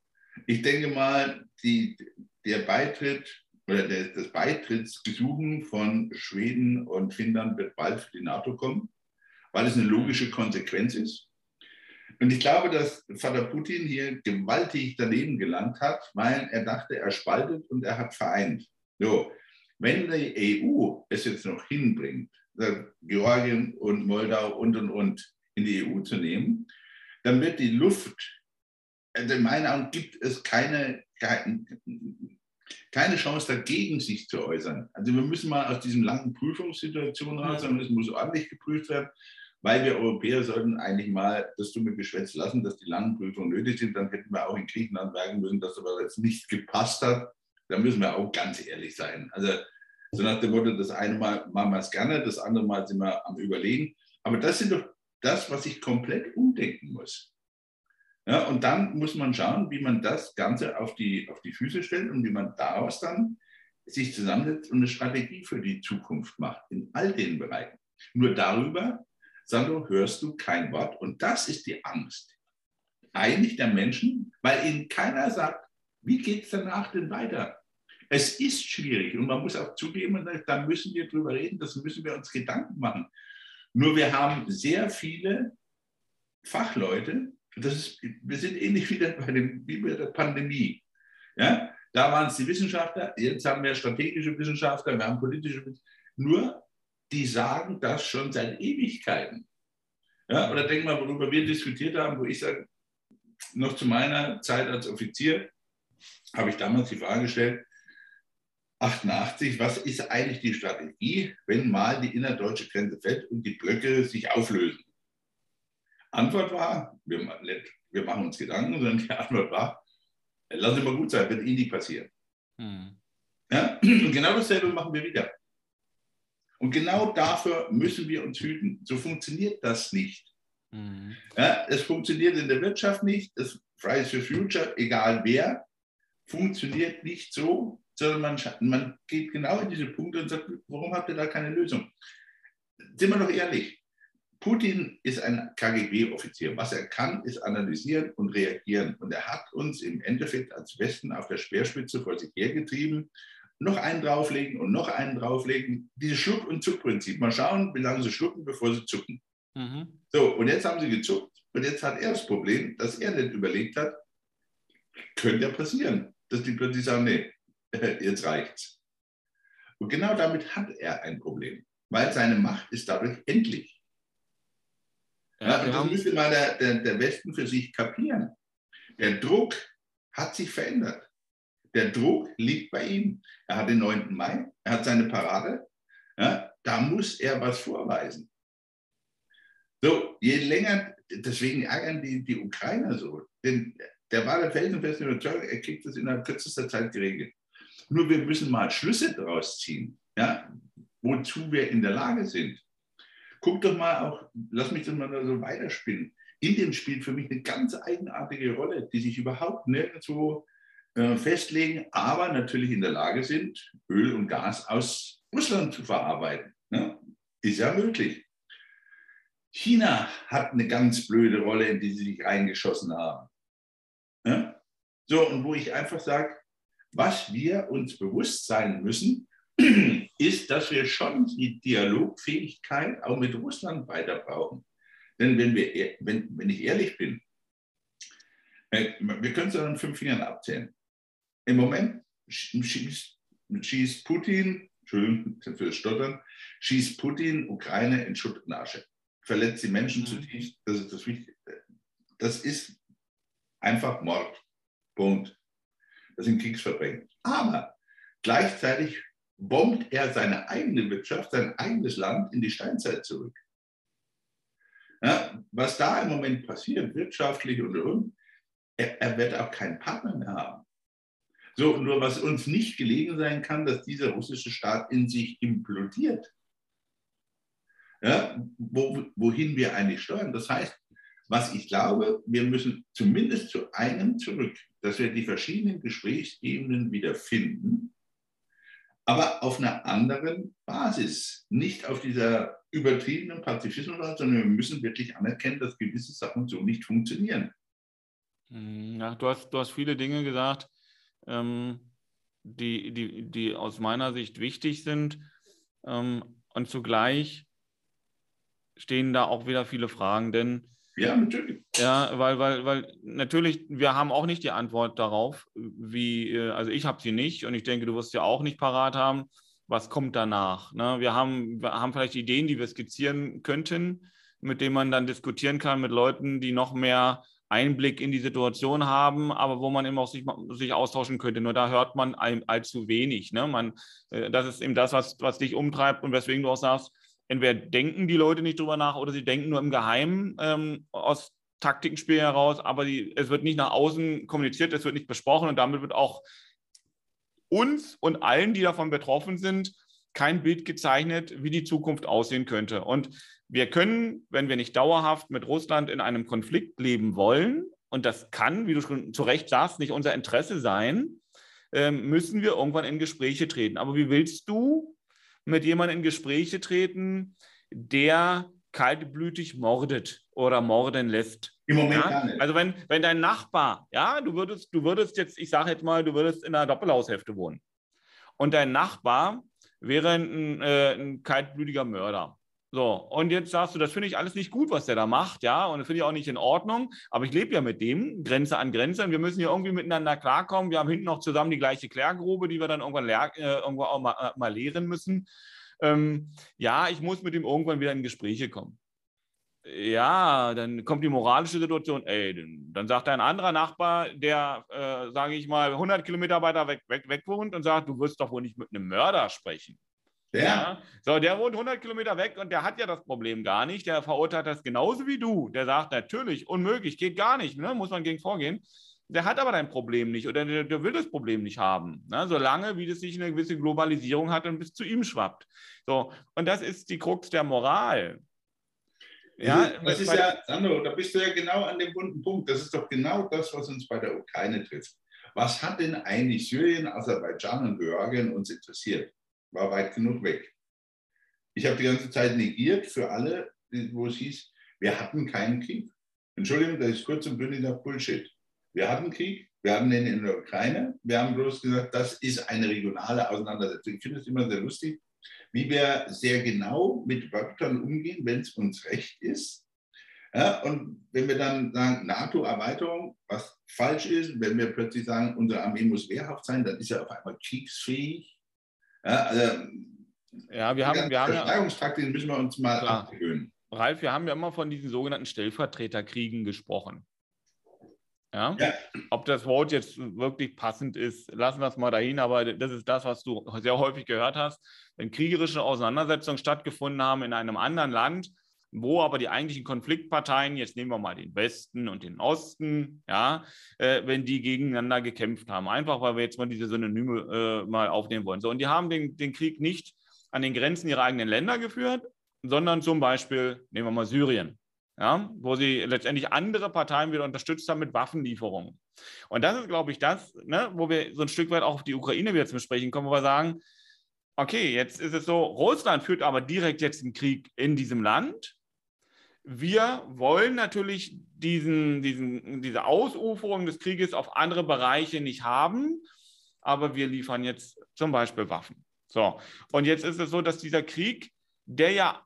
Ich denke mal, die, der Beitritt oder das Beitrittsgesuchen von Schweden und Finnland wird bald für die NATO kommen, weil es eine logische Konsequenz ist. Und ich glaube, dass Vater Putin hier gewaltig daneben gelangt hat, weil er dachte, er spaltet und er hat vereint. So, wenn die EU es jetzt noch hinbringt, Georgien und Moldau und und und in die EU zu nehmen, dann wird die Luft, also in meinen Augen gibt es keine, keine, Chance dagegen, sich zu äußern. Also wir müssen mal aus diesen langen Prüfungssituationen raus, sondern es muss ordentlich geprüft werden weil wir Europäer sollten eigentlich mal das dumme Geschwätz lassen, dass die langen Prüfungen nötig sind. Dann hätten wir auch in Griechenland merken müssen, dass aber jetzt nicht gepasst hat. Da müssen wir auch ganz ehrlich sein. Also so nach dem Motto, das eine Mal machen wir es gerne, das andere Mal sind wir am Überlegen. Aber das sind doch das, was ich komplett umdenken muss. Ja, und dann muss man schauen, wie man das Ganze auf die, auf die Füße stellt und wie man daraus dann sich zusammensetzt und eine Strategie für die Zukunft macht, in all den Bereichen. Nur darüber Sandro, hörst du kein Wort. Und das ist die Angst eigentlich der Menschen, weil ihnen keiner sagt, wie geht es danach denn weiter? Es ist schwierig und man muss auch zugeben, da müssen wir drüber reden, das müssen wir uns Gedanken machen. Nur wir haben sehr viele Fachleute, das ist, wir sind ähnlich wie, der, bei, wie bei der Pandemie. Ja? Da waren es die Wissenschaftler, jetzt haben wir strategische Wissenschaftler, wir haben politische Wissenschaftler. Nur die sagen das schon seit Ewigkeiten. Ja, oder denk mal, worüber wir diskutiert haben, wo ich sage, noch zu meiner Zeit als Offizier habe ich damals die Frage gestellt, 88, was ist eigentlich die Strategie, wenn mal die innerdeutsche Grenze fällt und die Blöcke sich auflösen? Antwort war, wir, wir machen uns Gedanken, sondern die Antwort war, lass es mal gut sein, wird eh nicht passieren. Hm. Ja? Und genau dasselbe machen wir wieder. Und genau dafür müssen wir uns hüten. So funktioniert das nicht. Mhm. Ja, es funktioniert in der Wirtschaft nicht. Das Fridays for Future, egal wer, funktioniert nicht so, sondern man, man geht genau in diese Punkte und sagt, warum habt ihr da keine Lösung? Sind wir doch ehrlich. Putin ist ein KGB-Offizier. Was er kann, ist analysieren und reagieren. Und er hat uns im Endeffekt als Westen auf der Speerspitze vor sich hergetrieben noch einen drauflegen und noch einen drauflegen. Dieses Schluck- und Zuckprinzip. Mal schauen, wie lange sie schlucken, bevor sie zucken. Mhm. So, und jetzt haben sie gezuckt. Und jetzt hat er das Problem, dass er nicht überlegt hat, könnte ja passieren, dass die plötzlich sagen, nee, jetzt reicht's. Und genau damit hat er ein Problem, weil seine Macht ist dadurch endlich. Ja, und das müsste mal der, der, der Westen für sich kapieren. Der Druck hat sich verändert. Der Druck liegt bei ihm. Er hat den 9. Mai, er hat seine Parade. Ja, da muss er was vorweisen. So, je länger, deswegen ärgern die, die Ukrainer so. Denn der war der felsenfeste Überzeugung, er kriegt das innerhalb kürzester Zeit geregelt. Nur wir müssen mal Schlüsse daraus ziehen, ja, wozu wir in der Lage sind. Guck doch mal auch, lass mich das mal so weiterspinnen. Indien spielt für mich eine ganz eigenartige Rolle, die sich überhaupt nirgendwo festlegen, aber natürlich in der Lage sind, Öl und Gas aus Russland zu verarbeiten. Ne? Ist ja möglich. China hat eine ganz blöde Rolle, in die sie sich reingeschossen haben. Ne? So, und wo ich einfach sage, was wir uns bewusst sein müssen, ist, dass wir schon die Dialogfähigkeit auch mit Russland weiter brauchen. Denn wenn, wir, wenn, wenn ich ehrlich bin, äh, wir können es an fünf Fingern abzählen. Im Moment schießt, schießt Putin, Entschuldigung für das Stottern, schießt Putin Ukraine in Schutt und Asche. Verletzt die Menschen mhm. zutiefst. Das ist das Wichtigste. Das ist einfach Mord. Punkt. Das sind Kriegsverbrechen. Aber gleichzeitig bombt er seine eigene Wirtschaft, sein eigenes Land in die Steinzeit zurück. Ja, was da im Moment passiert, wirtschaftlich und, und, er, er wird auch keinen Partner mehr haben. So, nur was uns nicht gelegen sein kann, dass dieser russische Staat in sich implodiert. Ja, wo, wohin wir eigentlich steuern. Das heißt, was ich glaube, wir müssen zumindest zu einem zurück, dass wir die verschiedenen Gesprächsebenen wieder finden, aber auf einer anderen Basis, nicht auf dieser übertriebenen Pazifismus, sondern wir müssen wirklich anerkennen, dass gewisse Sachen so nicht funktionieren. Hm, ja, du hast, du hast viele Dinge gesagt, ähm, die, die, die aus meiner Sicht wichtig sind. Ähm, und zugleich stehen da auch wieder viele Fragen, denn ja, natürlich. Ja, weil, weil, weil natürlich, wir haben auch nicht die Antwort darauf, wie, äh, also ich habe sie nicht und ich denke, du wirst sie auch nicht parat haben. Was kommt danach? Ne? Wir, haben, wir haben vielleicht Ideen, die wir skizzieren könnten, mit denen man dann diskutieren kann mit Leuten, die noch mehr Einblick in die Situation haben, aber wo man eben auch sich, sich austauschen könnte. Nur da hört man allzu wenig. Ne? Man, äh, das ist eben das, was, was dich umtreibt und weswegen du auch sagst, entweder denken die Leute nicht drüber nach oder sie denken nur im Geheimen ähm, aus Taktikenspiel heraus, aber die, es wird nicht nach außen kommuniziert, es wird nicht besprochen und damit wird auch uns und allen, die davon betroffen sind, kein Bild gezeichnet, wie die Zukunft aussehen könnte. Und wir können, wenn wir nicht dauerhaft mit Russland in einem Konflikt leben wollen, und das kann, wie du schon zu Recht sagst, nicht unser Interesse sein, ähm, müssen wir irgendwann in Gespräche treten. Aber wie willst du mit jemandem in Gespräche treten, der kaltblütig mordet oder morden lässt. Im Moment ja? gar nicht. Also wenn, wenn dein Nachbar, ja, du würdest, du würdest jetzt, ich sage jetzt mal, du würdest in einer Doppelhaushälfte wohnen. Und dein Nachbar wäre ein, äh, ein kaltblütiger Mörder. So, und jetzt sagst du, das finde ich alles nicht gut, was der da macht, ja, und das finde ich auch nicht in Ordnung, aber ich lebe ja mit dem, Grenze an Grenze, und wir müssen hier irgendwie miteinander klarkommen. Wir haben hinten noch zusammen die gleiche Klärgrube, die wir dann irgendwann leer, äh, irgendwo auch mal, äh, mal leeren müssen. Ähm, ja, ich muss mit dem irgendwann wieder in Gespräche kommen. Ja, dann kommt die moralische Situation, ey, dann sagt ein anderer Nachbar, der, äh, sage ich mal, 100 Kilometer weiter weg, weg, weg wohnt und sagt, du wirst doch wohl nicht mit einem Mörder sprechen. Ja. ja. So, der wohnt 100 Kilometer weg und der hat ja das Problem gar nicht. Der verurteilt das genauso wie du. Der sagt natürlich, unmöglich, geht gar nicht, ne? muss man gegen vorgehen. Der hat aber dein Problem nicht oder der, der will das Problem nicht haben, ne? solange wie das sich eine gewisse Globalisierung hat und bis zu ihm schwappt. So, und das ist die Krux der Moral. Ja, das ist ja, Sandro, da bist du ja genau an dem wunden Punkt. Das ist doch genau das, was uns bei der Ukraine trifft. Was hat denn eigentlich Syrien, Aserbaidschan und Georgien uns interessiert? War weit genug weg. Ich habe die ganze Zeit negiert für alle, wo es hieß, wir hatten keinen Krieg. Entschuldigung, das ist kurz und bündiger Bullshit. Wir hatten Krieg, wir hatten den in der Ukraine. Wir haben bloß gesagt, das ist eine regionale Auseinandersetzung. Ich finde es immer sehr lustig, wie wir sehr genau mit Wörtern umgehen, wenn es uns recht ist. Ja, und wenn wir dann sagen, NATO-Erweiterung, was falsch ist, wenn wir plötzlich sagen, unsere Armee muss wehrhaft sein, dann ist er auf einmal kriegsfähig. Ja, also, ja wir haben. Wir haben ja, den müssen wir uns mal klar. abgewöhnen. Ralf, wir haben ja immer von diesen sogenannten Stellvertreterkriegen gesprochen. Ja? ja? Ob das Wort jetzt wirklich passend ist, lassen wir es mal dahin, aber das ist das, was du sehr häufig gehört hast. Wenn kriegerische Auseinandersetzungen stattgefunden haben in einem anderen Land, wo aber die eigentlichen Konfliktparteien, jetzt nehmen wir mal den Westen und den Osten, ja, äh, wenn die gegeneinander gekämpft haben. Einfach, weil wir jetzt mal diese Synonyme äh, mal aufnehmen wollen. So, und die haben den, den Krieg nicht an den Grenzen ihrer eigenen Länder geführt, sondern zum Beispiel, nehmen wir mal Syrien, ja, wo sie letztendlich andere Parteien wieder unterstützt haben mit Waffenlieferungen. Und das ist, glaube ich, das, ne, wo wir so ein Stück weit auch auf die Ukraine wieder zum Sprechen kommen, wo wir sagen, okay, jetzt ist es so, Russland führt aber direkt jetzt einen Krieg in diesem Land wir wollen natürlich diesen, diesen, diese Ausuferung des Krieges auf andere Bereiche nicht haben, aber wir liefern jetzt zum Beispiel Waffen. So, und jetzt ist es so, dass dieser Krieg, der ja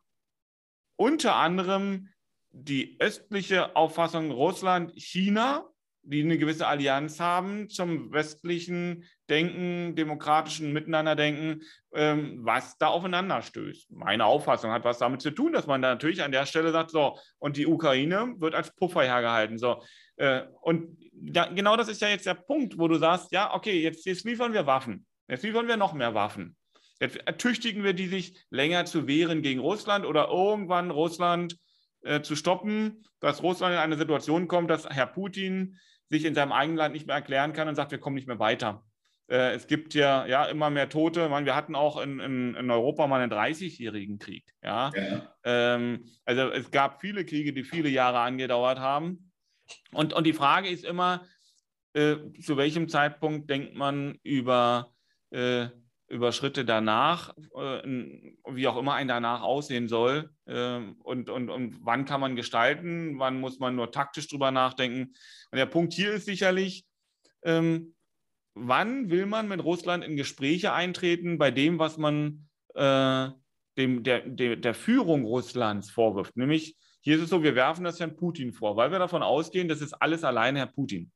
unter anderem die östliche Auffassung Russland, China die eine gewisse Allianz haben zum westlichen Denken, demokratischen Miteinanderdenken, ähm, was da aufeinander stößt. Meine Auffassung hat was damit zu tun, dass man da natürlich an der Stelle sagt, so, und die Ukraine wird als Puffer hergehalten. So. Äh, und da, genau das ist ja jetzt der Punkt, wo du sagst, ja, okay, jetzt, jetzt liefern wir Waffen. Jetzt liefern wir noch mehr Waffen. Jetzt ertüchtigen wir die, sich länger zu wehren gegen Russland oder irgendwann Russland äh, zu stoppen, dass Russland in eine Situation kommt, dass Herr Putin sich in seinem eigenen Land nicht mehr erklären kann und sagt, wir kommen nicht mehr weiter. Äh, es gibt ja, ja immer mehr Tote. Meine, wir hatten auch in, in, in, Europa mal einen 30-jährigen Krieg. Ja? ja. Ähm, also es gab viele Kriege, die viele Jahre angedauert haben. Und, und die Frage ist immer, äh, zu welchem Zeitpunkt denkt man über äh, über Schritte danach, äh, wie auch immer ein danach aussehen soll äh, und, und, und wann kann man gestalten, wann muss man nur taktisch drüber nachdenken. Und der Punkt hier ist sicherlich, ähm, wann will man mit Russland in Gespräche eintreten bei dem, was man äh, dem, der, der, der Führung Russlands vorwirft? Nämlich, hier ist es so, wir werfen das Herrn Putin vor, weil wir davon ausgehen, das ist alles alleine Herr Putin.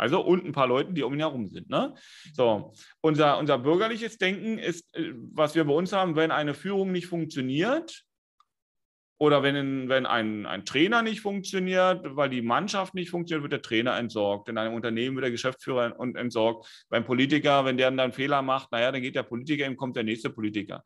Also und ein paar Leuten, die um ihn herum sind. Ne? So, unser, unser bürgerliches Denken ist, äh, was wir bei uns haben, wenn eine Führung nicht funktioniert, oder wenn, wenn ein, ein Trainer nicht funktioniert, weil die Mannschaft nicht funktioniert, wird der Trainer entsorgt. In einem Unternehmen wird der Geschäftsführer entsorgt. Beim Politiker, wenn der dann einen Fehler macht, naja, dann geht der Politiker, ihm kommt der nächste Politiker.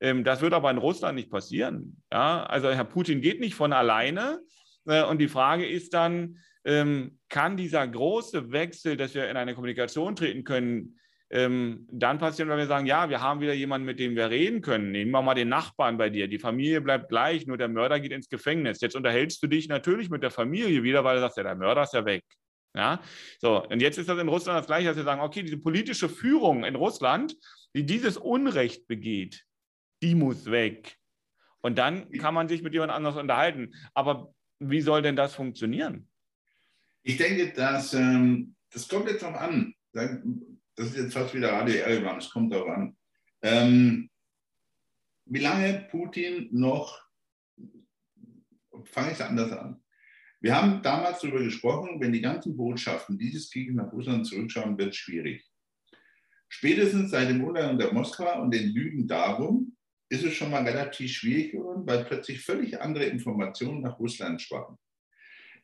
Ähm, das wird aber in Russland nicht passieren. Ja? Also Herr Putin geht nicht von alleine. Äh, und die Frage ist dann, ähm, kann dieser große Wechsel, dass wir in eine Kommunikation treten können, ähm, dann passieren, wenn wir sagen, ja, wir haben wieder jemanden, mit dem wir reden können. Nehmen wir mal den Nachbarn bei dir. Die Familie bleibt gleich, nur der Mörder geht ins Gefängnis. Jetzt unterhältst du dich natürlich mit der Familie wieder, weil du sagst, ja, der Mörder ist ja weg. Ja, so. Und jetzt ist das in Russland das Gleiche, dass wir sagen, okay, diese politische Führung in Russland, die dieses Unrecht begeht, die muss weg. Und dann kann man sich mit jemand anders unterhalten. Aber wie soll denn das funktionieren? Ich denke, dass ähm, das kommt jetzt noch an das ist jetzt fast wieder ADR geworden, es kommt darauf an. Ähm, wie lange Putin noch, fange ich anders an. Wir haben damals darüber gesprochen, wenn die ganzen Botschaften dieses Krieges nach Russland zurückschauen, wird es schwierig. Spätestens seit dem Untergang der Moskau und den Lügen darum ist es schon mal relativ schwierig geworden, weil plötzlich völlig andere Informationen nach Russland schwappen.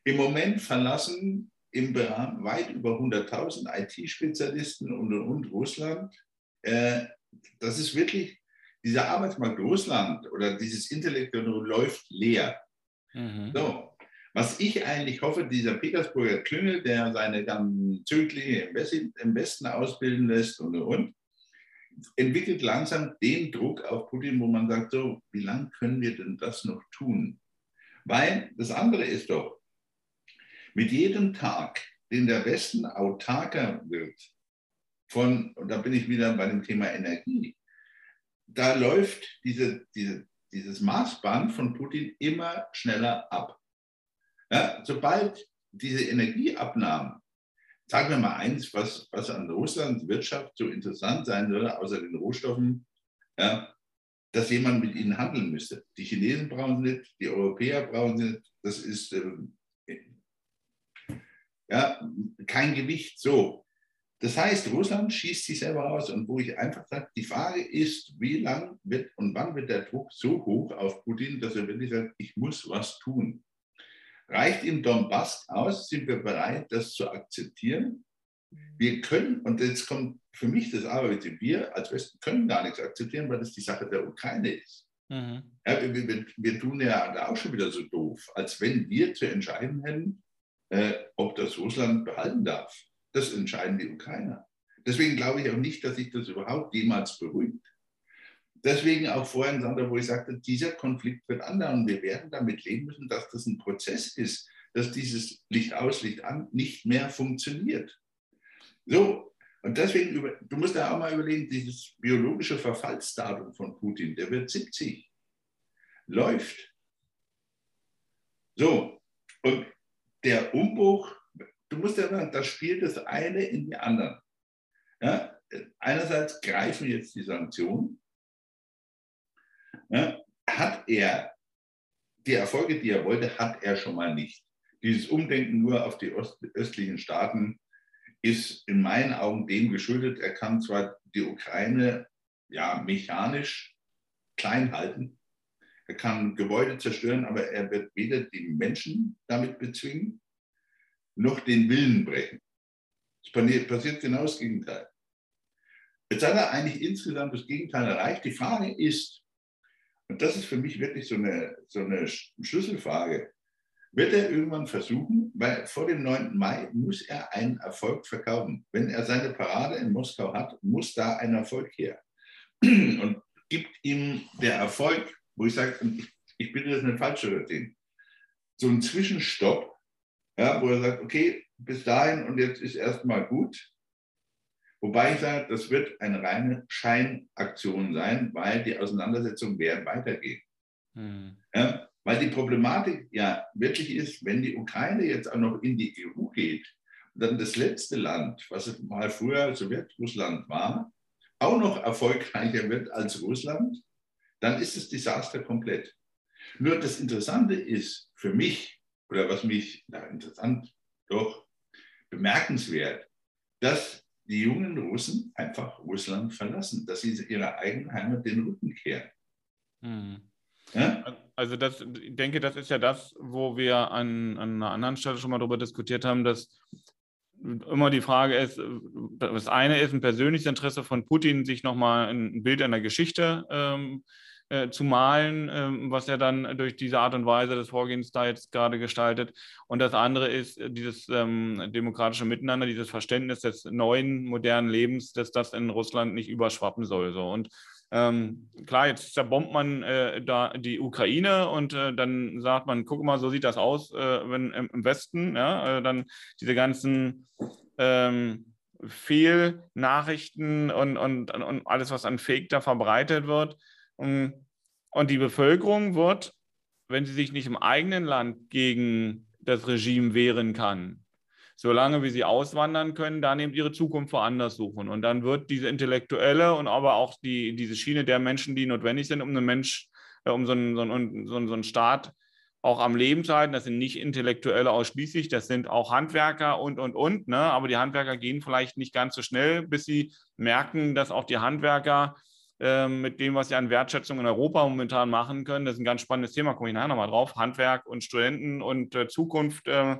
Im Moment verlassen im Bereich weit über 100.000 IT-Spezialisten und, und Russland. Äh, das ist wirklich, dieser Arbeitsmarkt Russland oder dieses Intellektuelle läuft leer. Mhm. So. Was ich eigentlich hoffe, dieser Petersburger Klüngel, der seine ganzen Zöglinge im Westen ausbilden lässt und und, entwickelt langsam den Druck auf Putin, wo man sagt, so, wie lange können wir denn das noch tun? Weil das andere ist doch, mit jedem Tag, den der Westen autarker wird, von, und da bin ich wieder bei dem Thema Energie, da läuft diese, diese, dieses Maßband von Putin immer schneller ab. Ja, sobald diese Energieabnahmen, sagen wir mal eins, was, was an Russlands Wirtschaft so interessant sein würde, außer den Rohstoffen, ja, dass jemand mit ihnen handeln müsste. Die Chinesen brauchen sie nicht, die Europäer brauchen sie nicht. Das ist äh, ja, kein Gewicht. So. Das heißt, Russland schießt sich selber raus. Und wo ich einfach sage, die Frage ist, wie lang wird und wann wird der Druck so hoch auf Putin, dass er wirklich sagt, ich muss was tun. Reicht ihm Donbass aus? Sind wir bereit, das zu akzeptieren? Wir können, und jetzt kommt für mich das Aber, wir als Westen können gar nichts akzeptieren, weil das die Sache der Ukraine ist. Mhm. Ja, wir, wir, wir, tun ja da auch schon wieder so doof, als wenn wir zu entscheiden hätten, äh, ob das Russland behalten darf. Das entscheiden die Ukrainer. Deswegen glaube ich auch nicht, dass sich das überhaupt jemals beruhigt. Deswegen auch vorhin, Sander, wo ich sagte, dieser Konflikt wird andauern. Wir werden damit leben müssen, dass das ein Prozess ist, dass dieses Licht aus, Licht an nicht mehr funktioniert. So, und deswegen, du musst ja auch mal überlegen, dieses biologische Verfallsdatum von Putin, der wird 70, läuft. So, und der Umbruch, du musst ja sagen, das spielt das eine in die anderen. Ja? Einerseits greifen jetzt die Sanktionen. Ja? Hat er die Erfolge, die er wollte, hat er schon mal nicht. Dieses Umdenken nur auf die östlichen Staaten ist in meinen Augen dem geschuldet. Er kann zwar die Ukraine ja mechanisch klein halten, er kann Gebäude zerstören, aber er wird weder die Menschen damit bezwingen, noch den Willen brechen. Es passiert genau das Gegenteil. Jetzt hat er eigentlich insgesamt das Gegenteil erreicht. Die Frage ist, und das ist für mich wirklich so eine, so eine Schlüsselfrage, wird er irgendwann versuchen, weil vor dem 9. Mai muss er einen Erfolg verkaufen. Wenn er seine Parade in Moskau hat, muss da ein Erfolg her. Und gibt ihm der Erfolg wo ich sage, ich, ich bitte das nicht falsch zu verstehen, so ein Zwischenstopp, ja, wo er sagt, okay, bis dahin und jetzt ist erstmal gut. Wobei ich sage, das wird eine reine Scheinaktion sein, weil die Auseinandersetzungen werden weitergehen. Mhm. Ja, weil die Problematik ja wirklich ist, wenn die Ukraine jetzt auch noch in die EU geht dann das letzte Land, was mal früher Sowjetrussland war, auch noch erfolgreicher wird als Russland, dann ist das Desaster komplett. Nur das Interessante ist für mich, oder was mich, ja, interessant, doch bemerkenswert, dass die jungen Russen einfach Russland verlassen, dass sie ihrer eigenen Heimat den Rücken kehren. Hm. Ja? Also das, ich denke, das ist ja das, wo wir an, an einer anderen Stelle schon mal darüber diskutiert haben, dass immer die Frage ist, das eine ist ein persönliches Interesse von Putin, sich nochmal ein Bild einer Geschichte ähm, äh, zu malen, ähm, was er dann durch diese Art und Weise des Vorgehens da jetzt gerade gestaltet. Und das andere ist dieses ähm, demokratische Miteinander, dieses Verständnis des neuen, modernen Lebens, dass das in Russland nicht überschwappen soll. So. Und ähm, klar, jetzt zerbombt man äh, da die Ukraine und äh, dann sagt man, guck mal, so sieht das aus, äh, wenn im, im Westen, ja, äh, dann diese ganzen ähm, Fehlnachrichten und, und, und alles, was an Fake da verbreitet wird. Und, und die Bevölkerung wird, wenn sie sich nicht im eigenen Land gegen das Regime wehren kann, solange wie sie auswandern können, dann eben ihre Zukunft woanders suchen. Und dann wird diese intellektuelle und aber auch die, diese Schiene der Menschen, die notwendig sind, um einen Mensch, äh, um so einen, so, einen, so, einen, Staat auch am Leben zu halten. Das sind nicht Intellektuelle ausschließlich, das sind auch Handwerker und, und, und. Ne? Aber die Handwerker gehen vielleicht nicht ganz so schnell, bis sie merken, dass auch die Handwerker mit dem, was sie an Wertschätzung in Europa momentan machen können, das ist ein ganz spannendes Thema, komme ich nachher nochmal drauf, Handwerk und Studenten und äh, Zukunft, äh,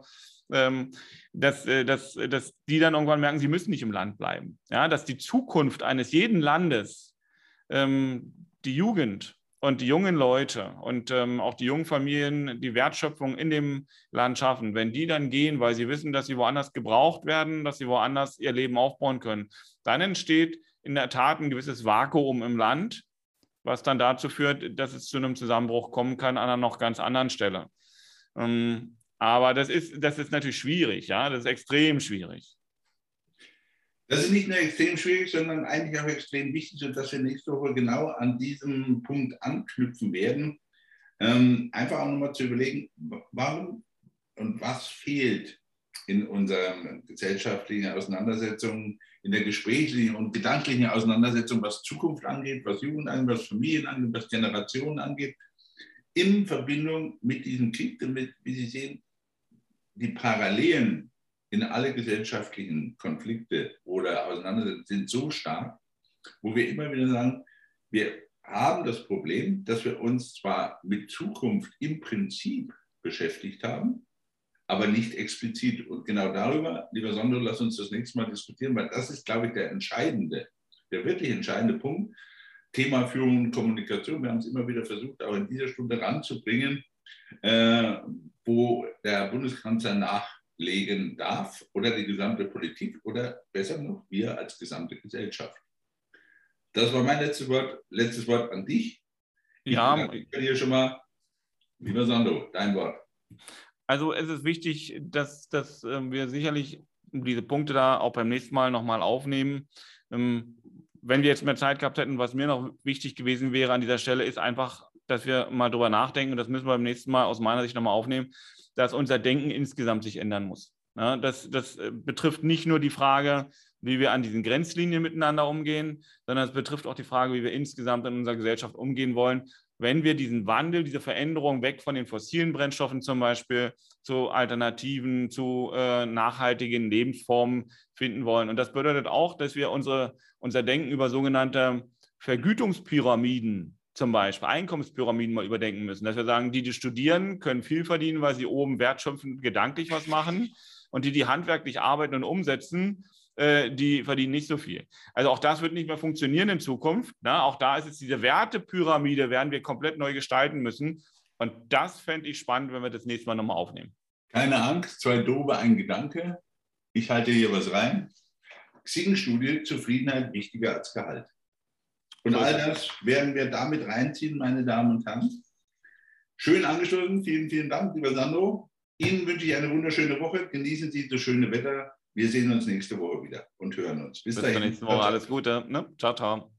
ähm, dass, äh, dass, dass die dann irgendwann merken, sie müssen nicht im Land bleiben. Ja, dass die Zukunft eines jeden Landes, ähm, die Jugend und die jungen Leute und ähm, auch die jungen Familien die Wertschöpfung in dem Land schaffen, wenn die dann gehen, weil sie wissen, dass sie woanders gebraucht werden, dass sie woanders ihr Leben aufbauen können, dann entsteht in der Tat ein gewisses Vakuum im Land, was dann dazu führt, dass es zu einem Zusammenbruch kommen kann an einer noch ganz anderen Stelle. Ähm, aber das ist, das ist natürlich schwierig, ja, das ist extrem schwierig. Das ist nicht nur extrem schwierig, sondern eigentlich auch extrem wichtig, und dass wir nächste Woche genau an diesem Punkt anknüpfen werden. Ähm, einfach auch nochmal zu überlegen, warum und was fehlt in unseren gesellschaftlichen Auseinandersetzungen, in der gesprächlichen und gedanklichen Auseinandersetzung, was Zukunft angeht, was Jugend angeht, was Familien angeht, was Generationen angeht, in Verbindung mit diesem Krieg, damit, wie Sie sehen, die Parallelen in alle gesellschaftlichen Konflikte oder Auseinandersetzungen sind so stark, wo wir immer wieder sagen, wir haben das Problem, dass wir uns zwar mit Zukunft im Prinzip beschäftigt haben, aber nicht explizit. Und genau darüber, lieber Sondro, lass uns das nächste Mal diskutieren, weil das ist, glaube ich, der entscheidende, der wirklich entscheidende Punkt. Thema Führung und Kommunikation. Wir haben es immer wieder versucht, auch in dieser Stunde ranzubringen. Äh, wo der Bundeskanzler nachlegen darf oder die gesamte Politik oder besser noch wir als gesamte Gesellschaft. Das war mein letztes Wort, letztes Wort an dich. Ich ja, ich hier schon mal, lieber Sando, dein Wort. Also es ist wichtig, dass, dass ähm, wir sicherlich diese Punkte da auch beim nächsten Mal nochmal aufnehmen. Ähm, wenn wir jetzt mehr Zeit gehabt hätten, was mir noch wichtig gewesen wäre an dieser Stelle, ist einfach dass wir mal drüber nachdenken, und das müssen wir beim nächsten Mal aus meiner Sicht nochmal aufnehmen, dass unser Denken insgesamt sich ändern muss. Das, das äh, betrifft nicht nur die Frage, wie wir an diesen Grenzlinien miteinander umgehen, sondern es betrifft auch die Frage, wie wir insgesamt in unserer Gesellschaft umgehen wollen, wenn wir diesen Wandel, diese Veränderung weg von den fossilen Brennstoffen zum Beispiel zu Alternativen, zu äh, nachhaltigen Lebensformen finden wollen. Und das bedeutet auch, dass wir unsere, unser Denken über sogenannte Vergütungspyramiden zum Beispiel Einkommenspyramiden mal überdenken müssen. Dass wir sagen, die, die studieren, können viel verdienen, weil sie oben wertschöpfend gedanklich was machen. Und die, die handwerklich arbeiten und umsetzen, äh, die verdienen nicht so viel. Also auch das wird nicht mehr funktionieren in Zukunft. Ne? Auch da ist es diese Wertepyramide, werden wir komplett neu gestalten müssen. Und das fände ich spannend, wenn wir das nächste Mal nochmal aufnehmen. Keine Angst, zwei Dobe, ein Gedanke. Ich halte hier was rein. Xing-Studie, Zufriedenheit wichtiger als Gehalt. Und all das werden wir damit reinziehen, meine Damen und Herren. Schön angestoßen. Vielen, vielen Dank, lieber Sandro. Ihnen wünsche ich eine wunderschöne Woche. Genießen Sie das schöne Wetter. Wir sehen uns nächste Woche wieder und hören uns. Bis, Bis dahin. Bis nächste Woche. Alles Gute. Ne? Ciao, ciao.